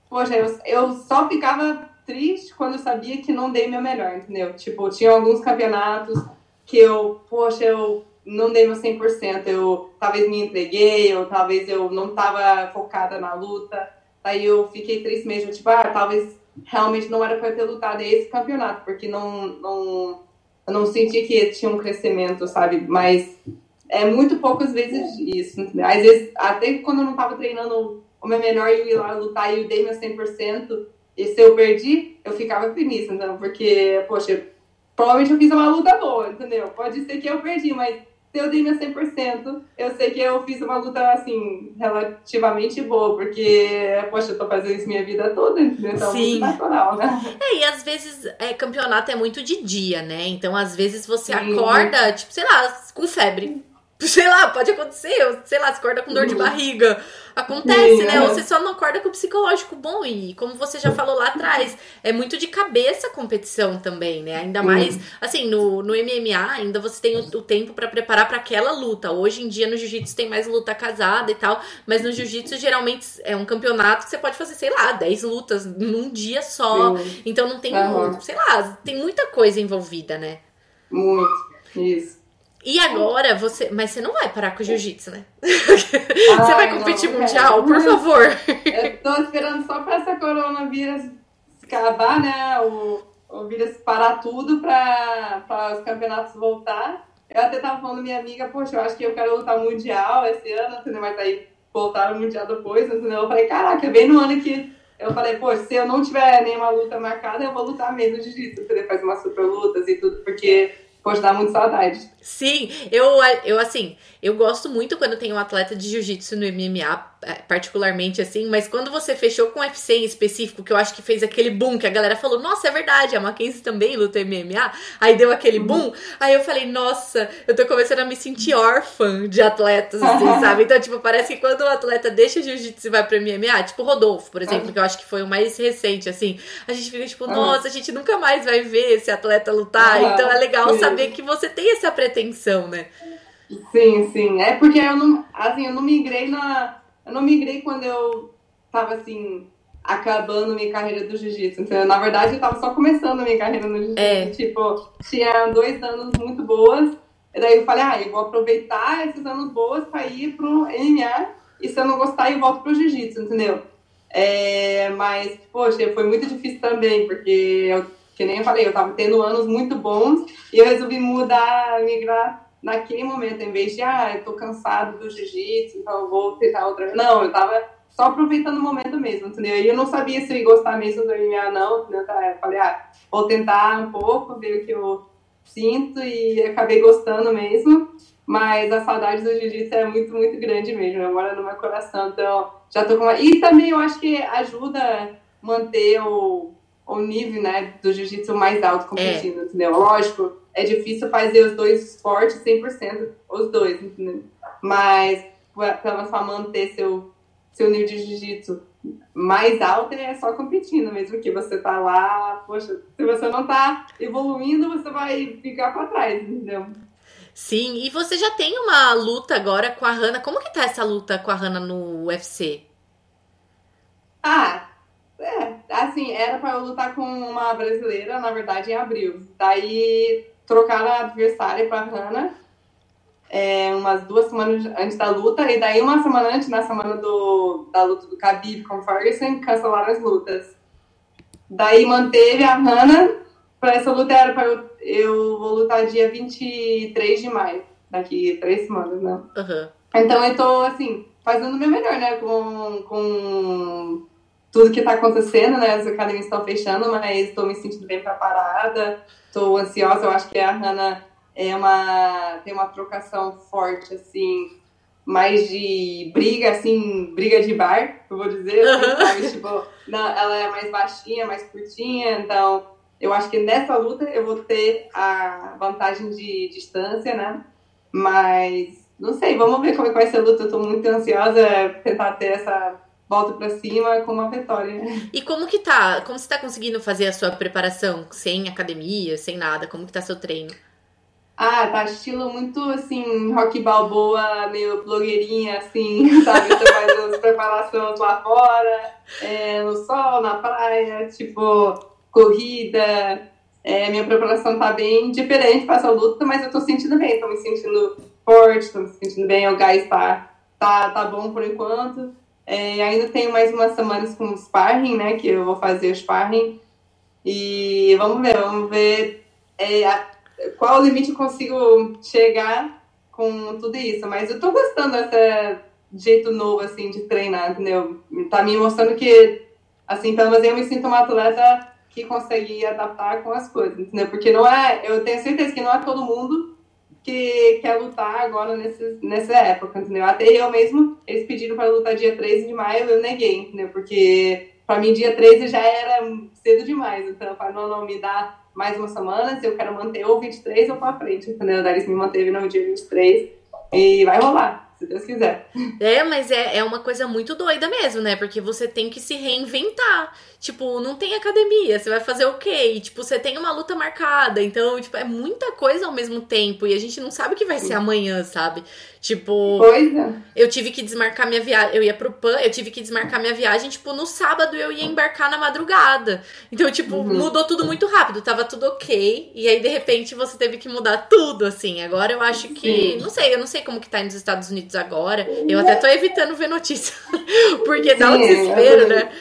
poxa, eu, eu só ficava triste quando eu sabia que não dei meu melhor, entendeu? Tipo, tinha alguns campeonatos que eu, poxa, eu não dei meu 100%, eu talvez me entreguei, ou talvez eu não tava focada na luta. Aí eu fiquei três meses, tipo, ah, talvez realmente não era para ter lutado esse campeonato, porque não, não, eu não senti que tinha um crescimento, sabe? Mas é muito poucas vezes isso. Às vezes, até quando eu não estava treinando o meu melhor, eu ia lá lutar e eu dei meu 100%, e se eu perdi, eu ficava feliz, então, porque, poxa, provavelmente eu fiz uma luta boa, entendeu? Pode ser que eu perdi, mas se eu dei meu 100%, eu sei que eu fiz uma luta, assim, relativamente boa, porque, poxa, eu tô fazendo isso minha vida toda, então Sim. é muito natural, né? É, e às vezes é, campeonato é muito de dia, né? Então, às vezes você Sim. acorda, tipo, sei lá, com febre. Sei lá, pode acontecer, sei lá, você acorda com dor de uhum. barriga. Acontece, né? É. Ou você só não acorda com o psicológico bom. E como você já falou lá atrás, é muito de cabeça a competição também, né? Ainda mais, assim, no, no MMA, ainda você tem o, o tempo para preparar para aquela luta. Hoje em dia no jiu-jitsu tem mais luta casada e tal, mas no jiu-jitsu geralmente é um campeonato que você pode fazer, sei lá, 10 lutas num dia só. Então não tem, uhum. sei lá, tem muita coisa envolvida, né? Muito, isso. E agora você. Mas você não vai parar com o jiu-jitsu, né? você vai competir não, mundial, por favor. Eu tô esperando só pra essa coronavírus acabar, né? O, o vírus parar tudo pra, pra os campeonatos voltar. Eu até tava falando minha amiga, poxa, eu acho que eu quero lutar mundial esse ano, entendeu? Mas aí voltaram mundial depois, entendeu? Eu falei, caraca, bem no ano que eu falei, pô, se eu não tiver nenhuma luta marcada, eu vou lutar mesmo jiu-jitsu, entendeu? Fazer umas super lutas e tudo, porque pode dar muito saudade. Sim, eu, eu assim, eu gosto muito quando tem um atleta de jiu-jitsu no MMA, particularmente assim, mas quando você fechou com UFC em específico, que eu acho que fez aquele boom, que a galera falou, nossa, é verdade, a Mackenzie também luta MMA, aí deu aquele uhum. boom, aí eu falei, nossa, eu tô começando a me sentir órfã de atletas, assim, sabe? Então, tipo, parece que quando o atleta deixa jiu-jitsu e vai pro MMA, tipo o Rodolfo, por exemplo, que eu acho que foi o mais recente, assim, a gente fica tipo, nossa, a gente nunca mais vai ver esse atleta lutar, então é legal saber que você tem essa pretensão, né? Sim, sim. É porque eu não, assim, eu não migrei na. Eu não migrei quando eu tava assim, acabando minha carreira do jiu-jitsu. Então, na verdade, eu tava só começando a minha carreira no jiu-jitsu. É. Tipo, tinha dois anos muito boas. E daí eu falei, ah, eu vou aproveitar esses anos boas pra ir pro MMA. E se eu não gostar, eu volto pro jiu-jitsu, entendeu? É, mas, poxa, foi muito difícil também, porque eu, que nem eu falei, eu tava tendo anos muito bons e eu resolvi mudar, migrar naquele momento, em vez de, ah, eu tô cansado do jiu-jitsu, então eu vou tentar outra vez. Não, eu tava só aproveitando o momento mesmo, entendeu? E eu não sabia se eu ia gostar mesmo do MMA, não, entendeu? Tá, eu falei, ah, vou tentar um pouco, ver o que eu, sinto e acabei gostando mesmo. Mas a saudade do jiu-jitsu é muito, muito grande mesmo. Eu moro no meu coração, então já tô com uma... E também eu acho que ajuda a manter o, o nível, né, do jiu-jitsu mais alto competindo, é. entendeu? Lógico, é difícil fazer os dois esportes 100%, os dois, entendeu? Mas para você manter seu, seu nível de jiu-jitsu mais alto é só competindo, mesmo que você tá lá, poxa, se você não tá evoluindo, você vai ficar para trás, entendeu? Sim, e você já tem uma luta agora com a Hannah. Como que tá essa luta com a Hannah no UFC? Ah, é, assim, era para eu lutar com uma brasileira, na verdade, em abril. Daí trocaram a adversária pra Hannah é, umas duas semanas antes da luta, e daí uma semana antes, na semana do, da luta do Khabib com Ferguson, cancelaram as lutas. Daí manteve a Hannah, para essa luta era para eu, eu vou lutar dia 23 de maio, daqui três semanas, né? Uhum. Então eu tô, assim, fazendo o meu melhor, né, com, com tudo que tá acontecendo, né, as academias estão fechando, mas estou me sentindo bem preparada, estou ansiosa, eu acho que a Hannah é uma tem uma trocação forte assim mais de briga assim briga de bar eu vou dizer assim, tipo não, ela é mais baixinha mais curtinha então eu acho que nessa luta eu vou ter a vantagem de distância né? Mas não sei vamos ver como é que vai ser a luta eu tô muito ansiosa tentar ter essa volta para cima com uma vitória. E como que tá? Como você tá conseguindo fazer a sua preparação sem academia, sem nada? Como que tá seu treino? Ah, tá estilo muito assim, rock balboa, meio blogueirinha, assim, sabe? Você faz as preparações lá fora, é, no sol, na praia, tipo, corrida. É, minha preparação tá bem diferente para essa luta, mas eu tô sentindo bem, tô me sentindo forte, tô me sentindo bem, o gás tá, tá, tá bom por enquanto. É, ainda tenho mais umas semanas com o sparring, né, que eu vou fazer o sparring. E vamos ver, vamos ver. É, qual limite eu consigo chegar com tudo isso. Mas eu tô gostando desse jeito novo, assim, de treinar, entendeu? Tá me mostrando que, assim, pelo menos eu me sinto uma atleta que consegue adaptar com as coisas, entendeu? Porque não é, eu tenho certeza que não é todo mundo que quer lutar agora nesse, nessa época, entendeu? Até eu mesmo, eles pediram para lutar dia 13 de maio, eu neguei, entendeu? Porque para mim dia 13 já era cedo demais, então eu falei, não, não, me dá mais uma semana, se eu quero manter ou 23 ou para frente, entendeu? Daí eles me manteve no dia 23 e vai rolar, se Deus quiser. É, mas é, é uma coisa muito doida mesmo, né? Porque você tem que se reinventar. Tipo, não tem academia, você vai fazer o quê? E, tipo, você tem uma luta marcada. Então, tipo, é muita coisa ao mesmo tempo. E a gente não sabe o que vai ser amanhã, sabe? Tipo, Coisa. eu tive que desmarcar minha viagem. Eu ia pro PAN, eu tive que desmarcar minha viagem. Tipo, no sábado eu ia embarcar na madrugada. Então, tipo, uhum. mudou tudo muito rápido. Tava tudo ok. E aí, de repente, você teve que mudar tudo, assim. Agora eu acho que. Sim. Não sei, eu não sei como que tá nos Estados Unidos agora. Eu até tô evitando ver notícia. porque dá um desespero, né?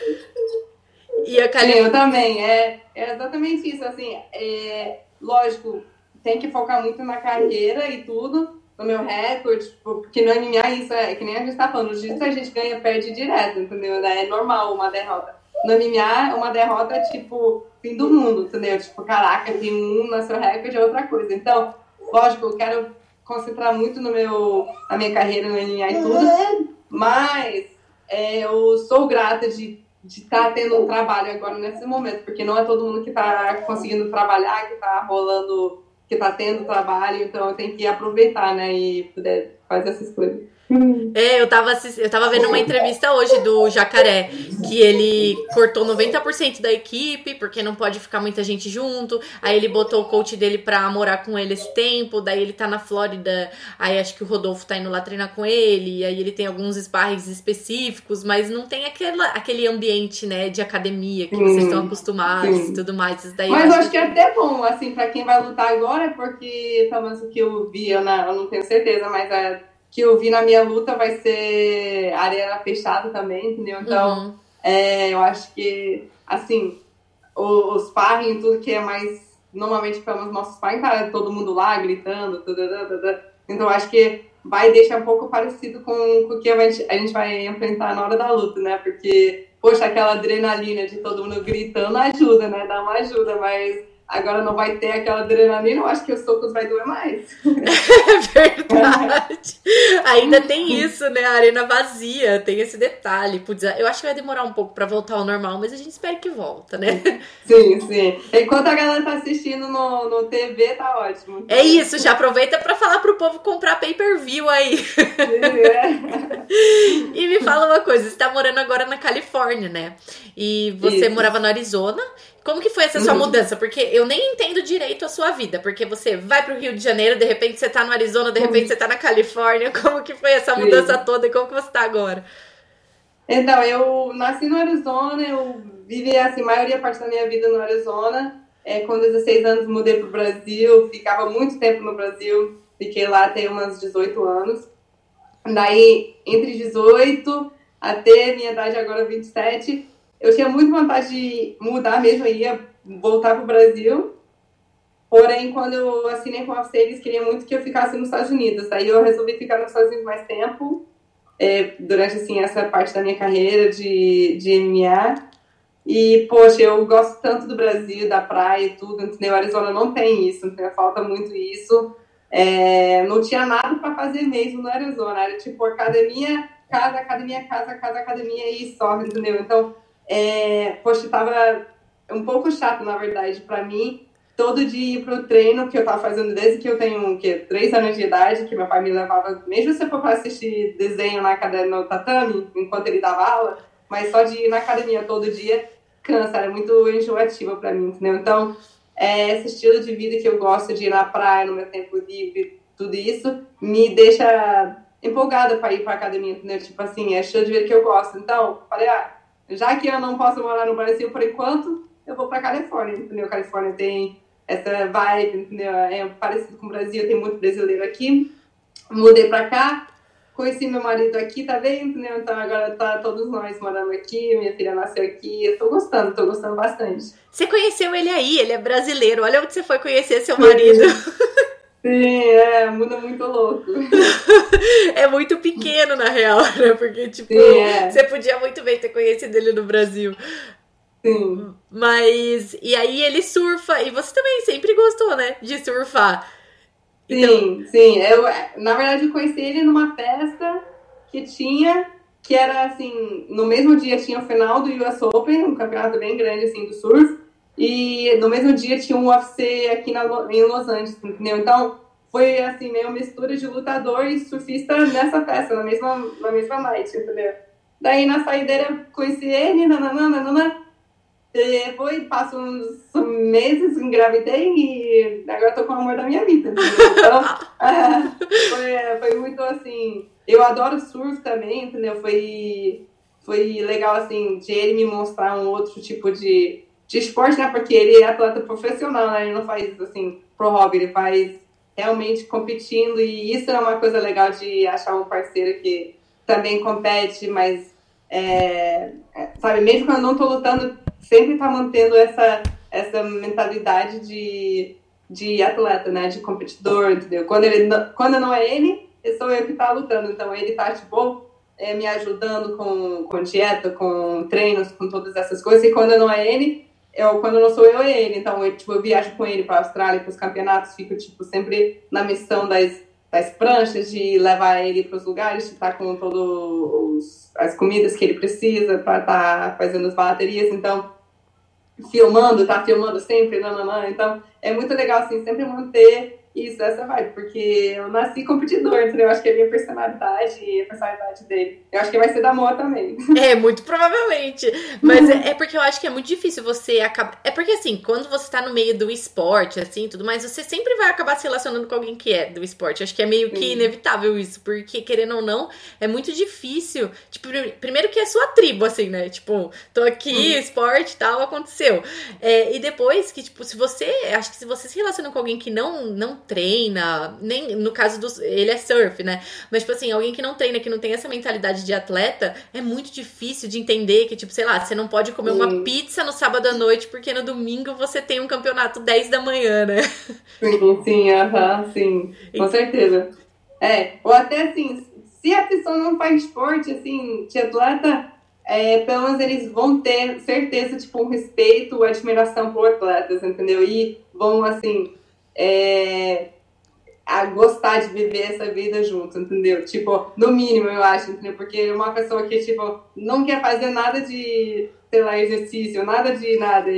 E a Sim, eu também. É, é exatamente isso. Assim, é, lógico, tem que focar muito na carreira e tudo, no meu recorde, tipo, porque no MMA isso é, é que nem a gente tá falando, jiu a gente ganha, perde direto, entendeu? É normal uma derrota. No MMA, uma derrota é tipo fim do mundo, entendeu? Tipo, caraca, tem um no seu recorde é outra coisa. Então, lógico, eu quero concentrar muito no meu, na minha carreira no MMA e tudo, mas é, eu sou grata de de estar tá tendo um trabalho agora nesse momento, porque não é todo mundo que está conseguindo trabalhar, que está rolando, que está tendo trabalho, então tenho que aproveitar, né, e poder fazer essas coisas. É, eu tava, eu tava vendo uma entrevista hoje do Jacaré, que ele cortou 90% da equipe, porque não pode ficar muita gente junto. Aí ele botou o coach dele pra morar com ele esse tempo. Daí ele tá na Flórida. Aí acho que o Rodolfo tá indo lá treinar com ele. Aí ele tem alguns sparrings específicos, mas não tem aquela, aquele ambiente, né, de academia que vocês estão acostumados sim. e tudo mais. Daí mas eu acho que é até bom, assim, pra quem vai lutar agora, porque pelo menos o que eu vi, eu não, eu não tenho certeza, mas é que eu vi na minha luta vai ser arena fechada também, entendeu? Então, uhum. é, eu acho que, assim, os sparring, tudo que é mais. Normalmente, pelos nossos sparring, tá todo mundo lá gritando, tudo, tudo, tudo. então eu acho que vai deixar um pouco parecido com, com o que a gente, a gente vai enfrentar na hora da luta, né? Porque, poxa, aquela adrenalina de todo mundo gritando ajuda, né? Dá uma ajuda, mas agora não vai ter aquela adrenalina, eu acho que os socos vai doer mais. É verdade. Ainda tem isso, né? A arena vazia, tem esse detalhe. Putz, eu acho que vai demorar um pouco para voltar ao normal, mas a gente espera que volta, né? Sim, sim. Enquanto a galera tá assistindo no, no TV, tá ótimo. É isso, já aproveita para falar pro povo comprar pay-per-view aí. É. e me fala uma coisa, você tá morando agora na Califórnia, né? E você isso. morava no Arizona. Como que foi essa sua mudança? Porque eu nem entendo direito a sua vida. Porque você vai pro Rio de Janeiro, de repente você tá no Arizona, de repente você tá na Califórnia. Como que foi essa mudança toda e como que você tá agora? Então, eu nasci no Arizona, eu vivi, assim, a maioria parte da minha vida no Arizona. É, com 16 anos mudei pro Brasil, ficava muito tempo no Brasil. Fiquei lá até uns 18 anos. Daí, entre 18 até minha idade agora 27, eu tinha muito vontade de mudar mesmo, ia voltar para o Brasil. Porém, quando eu assinei com a UFC, eles queriam muito que eu ficasse nos Estados Unidos. Aí eu resolvi ficar nos Estados Unidos mais tempo, é, durante assim, essa parte da minha carreira de, de MMA. E, poxa, eu gosto tanto do Brasil, da praia e tudo, entendeu? Arizona não tem isso, entendeu? Falta muito isso. É, não tinha nada para fazer mesmo no Arizona. Era tipo academia, casa, academia, casa, casa, academia e só, entendeu? Então, é, poxa, tava um pouco chato, na verdade, para mim, todo dia ir pro treino que eu tava fazendo desde que eu tenho, que três anos de idade, que meu pai me levava, mesmo se for para assistir desenho na academia, no tatame, enquanto ele dava aula, mas só de ir na academia todo dia, cansa, era muito enjoativo para mim, entendeu? Então, é, esse estilo de vida que eu gosto de ir na praia, no meu tempo livre, tudo isso, me deixa empolgada para ir para academia, entendeu? Tipo assim, é estilo de vida que eu gosto. Então, falei, ah, já que eu não posso morar no Brasil por enquanto, eu vou para Califórnia, entendeu? Califórnia tem essa vibe, entendeu? É parecido com o Brasil, tem muito brasileiro aqui. Mudei para cá, conheci meu marido aqui, tá vendo? Entendeu? Então agora tá todos nós morando aqui, minha filha nasceu aqui, eu tô gostando, tô gostando bastante. Você conheceu ele aí, ele é brasileiro, olha onde você foi conhecer seu marido. Sim, é, muda muito louco. é muito pequeno, na real, né? Porque, tipo, Sim, é. você podia muito bem ter conhecido ele no Brasil. Sim. Mas, e aí ele surfa, e você também sempre gostou, né, de surfar. Sim, então... sim. Eu, na verdade, eu conheci ele numa festa que tinha, que era assim, no mesmo dia tinha o final do US Open, um campeonato bem grande, assim, do surf. E no mesmo dia tinha um UFC aqui na, em Los Angeles, entendeu? Então foi assim, meio mistura de lutador e surfista nessa festa, na mesma, na mesma night, entendeu? Daí na saideira conheci ele, nananana, nananana. Depois passo uns meses, engravidei e agora tô com o amor da minha vida. Entendeu? Então, foi, foi muito assim. Eu adoro surf também, entendeu? Foi, foi legal assim de ele me mostrar um outro tipo de de esporte, né? Porque ele é atleta profissional, né? Ele não faz assim pro hobby, ele faz realmente competindo e isso é uma coisa legal de achar um parceiro que também compete, mas é, sabe, mesmo quando eu não tô lutando, sempre tá mantendo essa essa mentalidade de, de atleta, né? De competidor, entendeu? Quando ele quando não é ele, sou eu que tá lutando, então ele tá tipo é, me ajudando com, com dieta, com treinos, com todas essas coisas, e quando não é ele, eu, quando não sou eu, é ele. Então, eu, tipo, eu viajo com ele para a Austrália, para os campeonatos, fico, tipo, sempre na missão das, das pranchas, de levar ele para os lugares, de estar com todas as comidas que ele precisa para estar tá fazendo as baterias. Então, filmando, tá filmando sempre, não. Então, é muito legal, assim, sempre manter isso, essa vibe, porque eu nasci competidor, entendeu? Eu acho que é a minha personalidade e a personalidade dele. Eu acho que vai ser da Moa também. É, muito provavelmente. Mas é, é, porque eu acho que é muito difícil você acabar. É porque assim, quando você tá no meio do esporte, assim, tudo mais, você sempre vai acabar se relacionando com alguém que é do esporte. Eu acho que é meio que Sim. inevitável isso, porque querendo ou não, é muito difícil. Tipo, primeiro que é sua tribo, assim, né? Tipo, tô aqui, hum. esporte tal, aconteceu. É, e depois que, tipo, se você. Acho que se você se relaciona com alguém que não, não treina, nem no caso do ele é surf, né? Mas tipo assim, alguém que não treina, que não tem essa mentalidade de atleta, é muito difícil de entender que tipo, sei lá, você não pode comer sim. uma pizza no sábado à noite porque no domingo você tem um campeonato 10 da manhã, né? Sim, sim, aham, sim, com certeza. É, ou até assim, se a pessoa não faz esporte, assim, de atleta, é, pelo menos eles vão ter certeza, tipo, um respeito, admiração por atletas, entendeu? E vão, assim, é, a gostar de viver essa vida junto, entendeu? Tipo, no mínimo, eu acho, entendeu? Porque uma pessoa que, tipo, não quer fazer nada de, sei lá, exercício, nada de nada,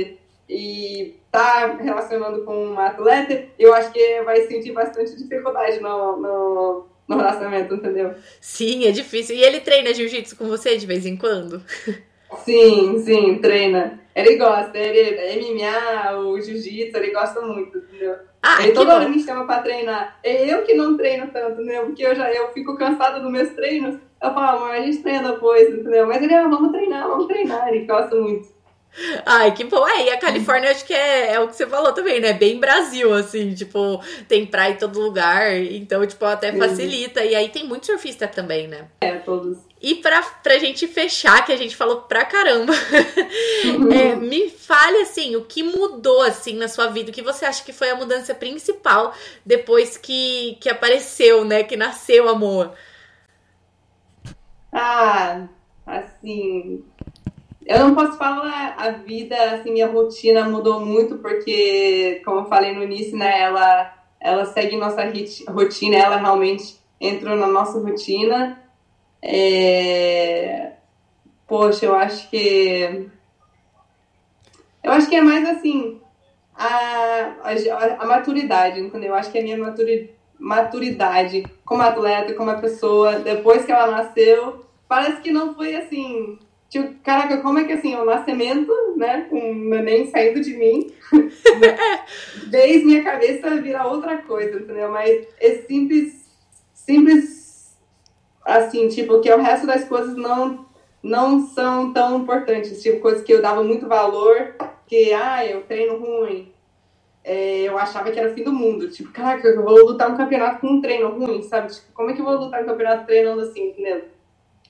e tá relacionando com um atleta, eu acho que vai sentir bastante dificuldade no, no, no relacionamento, entendeu? Sim, é difícil. E ele treina jiu-jitsu com você de vez em quando? Sim, sim, treina. Ele gosta, ele MMA, o jiu-jitsu, ele gosta muito, entendeu? Ah, ele toda bom. hora me chama pra treinar. É eu que não treino tanto, entendeu? Porque eu já eu fico cansada dos meus treinos. Eu falo, mas a gente treina depois, entendeu? Mas ele, ah, vamos treinar, vamos treinar. Ele gosta muito. Ai, que bom. É, e a Califórnia acho que é, é o que você falou também, né? Bem Brasil, assim, tipo, tem praia em todo lugar, então, tipo, até facilita. E aí tem muito surfista também, né? É, todos. E pra, pra gente fechar, que a gente falou pra caramba, é, me fale, assim, o que mudou, assim, na sua vida? O que você acha que foi a mudança principal depois que, que apareceu, né? Que nasceu amor? Ah, assim, eu não posso falar a vida, assim, minha rotina mudou muito, porque, como eu falei no início, né, ela, ela segue nossa rotina, ela realmente entrou na nossa rotina. É... Poxa, eu acho que. Eu acho que é mais assim, a, a, a maturidade, entendeu? Eu acho que a minha maturidade como atleta, como pessoa, depois que ela nasceu, parece que não foi assim Tipo, caraca, como é que assim, o nascimento, né, com um neném saindo de mim, fez minha cabeça virar outra coisa, entendeu? Mas é simples, simples, assim, tipo, que o resto das coisas não, não são tão importantes. Tipo, coisas que eu dava muito valor, que, ah, eu treino ruim, é, eu achava que era o fim do mundo. Tipo, caraca, eu vou lutar um campeonato com um treino ruim, sabe? Tipo, como é que eu vou lutar um campeonato treinando assim, entendeu?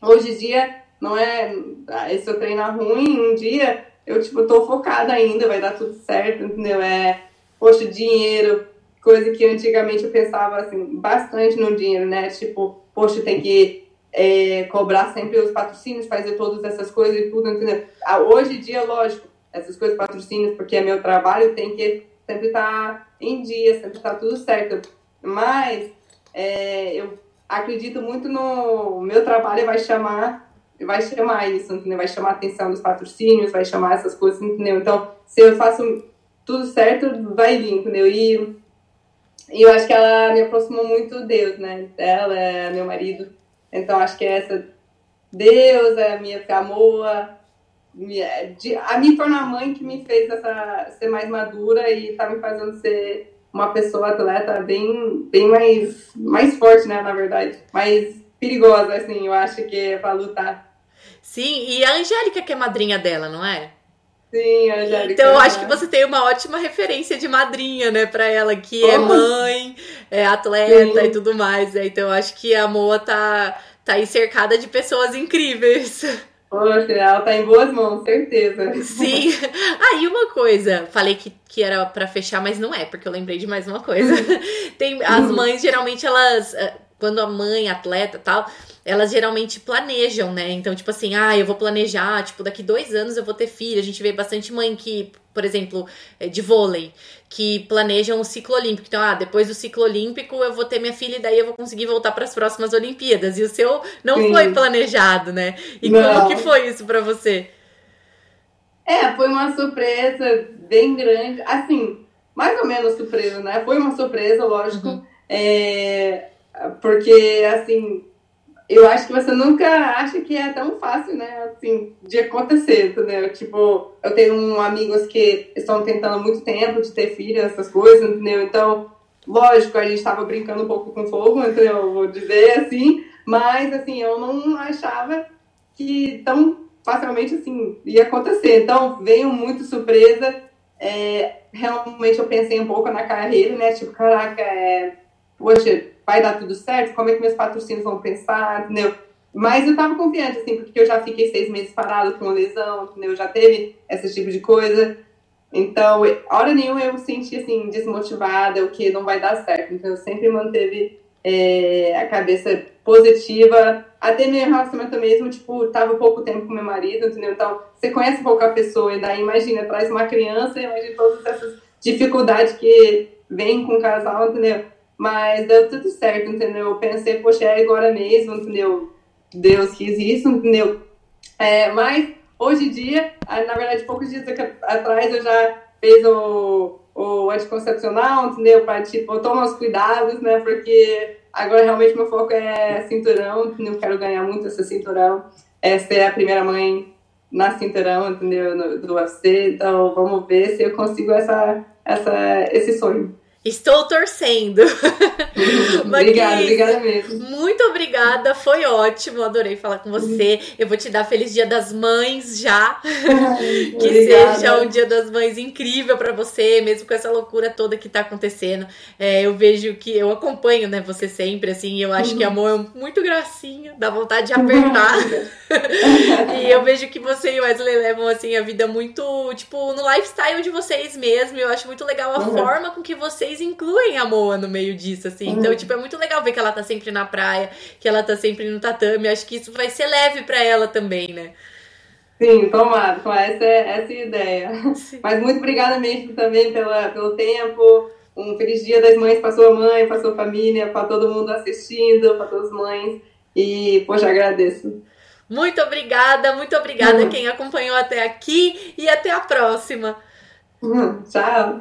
Hoje em dia não é. Ah, se eu treinar ruim um dia, eu, tipo, tô focada ainda, vai dar tudo certo, entendeu? É, poxa, dinheiro, coisa que antigamente eu pensava, assim, bastante no dinheiro, né? Tipo, poxa, tem que é, cobrar sempre os patrocínios, fazer todas essas coisas e tudo, entendeu? Ah, hoje em dia, lógico, essas coisas patrocínios, porque é meu trabalho, tem que sempre estar tá em dia, sempre estar tá tudo certo. Mas é, eu acredito muito no meu trabalho vai chamar vai chamar isso, entendeu? Vai chamar a atenção dos patrocínios, vai chamar essas coisas, entendeu? Então, se eu faço tudo certo, vai vir, entendeu? E, e eu acho que ela me aproximou muito Deus, né? Ela é meu marido. Então, acho que é essa Deus é a minha amor, a me tornar mãe que me fez essa, ser mais madura e tá me fazendo ser uma pessoa atleta bem, bem mais, mais forte, né, na verdade. Mais perigosa, assim, eu acho que é pra lutar. Sim, e a Angélica que é madrinha dela, não é? Sim, a Angélica. Então, eu acho que você tem uma ótima referência de madrinha, né, pra ela, que oh. é mãe, é atleta Sim. e tudo mais. Né? Então, eu acho que a Moa tá, tá aí cercada de pessoas incríveis. Poxa, ela tá em boas mãos, certeza. Sim. Ah, e uma coisa, falei que, que era para fechar, mas não é, porque eu lembrei de mais uma coisa. Tem, as mães, geralmente, elas eh, quando a mãe, atleta tal, elas geralmente planejam, né? Então, tipo assim, ah, eu vou planejar, tipo, daqui dois anos eu vou ter filho. A gente vê bastante mãe que, por exemplo, é, de vôlei, que planejam o ciclo olímpico. Então, ah, depois do ciclo olímpico eu vou ter minha filha e daí eu vou conseguir voltar para as próximas Olimpíadas. E o seu não Sim. foi planejado, né? E não. como que foi isso para você? É, foi uma surpresa bem grande. Assim, mais ou menos surpresa, né? Foi uma surpresa, lógico. Uhum. É porque, assim, eu acho que você nunca acha que é tão fácil, né, assim, de acontecer, entendeu? Tipo, eu tenho um, amigos que estão tentando há muito tempo de ter filho, essas coisas, entendeu? Então, lógico, a gente estava brincando um pouco com fogo, entendeu? Vou dizer assim, mas, assim, eu não achava que tão facilmente, assim, ia acontecer. Então, veio muito surpresa. É, realmente eu pensei um pouco na carreira, né? Tipo, caraca, é, poxa, vai dar tudo certo? Como é que meus patrocínios vão pensar, entendeu? Mas eu tava confiante, assim, porque eu já fiquei seis meses parado com lesão, entendeu? Já teve esse tipo de coisa. Então, hora nenhuma eu me senti, assim, desmotivada, o que não vai dar certo. Então, eu sempre manteve é, a cabeça positiva, até meu relacionamento mesmo, tipo, tava pouco tempo com meu marido, entendeu? Então, você conhece um pouco a pessoa, e daí imagina, traz uma criança, imagina todas essas dificuldades que vem com o casal, entendeu? Mas deu tudo certo, entendeu? Eu pensei, poxa, é agora mesmo, entendeu? Deus quis isso, entendeu? É, mas hoje em dia, na verdade, poucos dias atrás eu já fiz o, o anticoncepcional, entendeu? Para, tipo, tomar os cuidados, né? Porque agora realmente meu foco é cinturão? Eu quero ganhar muito esse cinturão. Essa é a primeira mãe na cinturão, entendeu? No, do UFC, então vamos ver se eu consigo essa, essa, esse sonho. Estou torcendo. obrigada, obrigada mesmo. Muito obrigada, foi ótimo, adorei falar com você. Eu vou te dar Feliz Dia das Mães já. que seja um Dia das Mães incrível para você, mesmo com essa loucura toda que tá acontecendo. É, eu vejo que eu acompanho, né, você sempre, assim, eu acho que a mão é muito gracinha, dá vontade de apertar. e eu vejo que você e o Wesley levam, assim, a vida muito, tipo, no lifestyle de vocês mesmo. Eu acho muito legal a uhum. forma com que vocês vocês incluem a Moa no meio disso, assim. Então, uhum. tipo, é muito legal ver que ela tá sempre na praia, que ela tá sempre no tatame. Acho que isso vai ser leve para ela também, né? Sim, tomado, com essa, essa é a ideia. Sim. Mas muito obrigada mesmo também pela, pelo tempo. Um feliz dia das mães para sua mãe, para sua família, para todo mundo assistindo, para todas as mães. E, poxa, agradeço. Muito obrigada, muito obrigada uhum. quem acompanhou até aqui e até a próxima. Uhum. Tchau.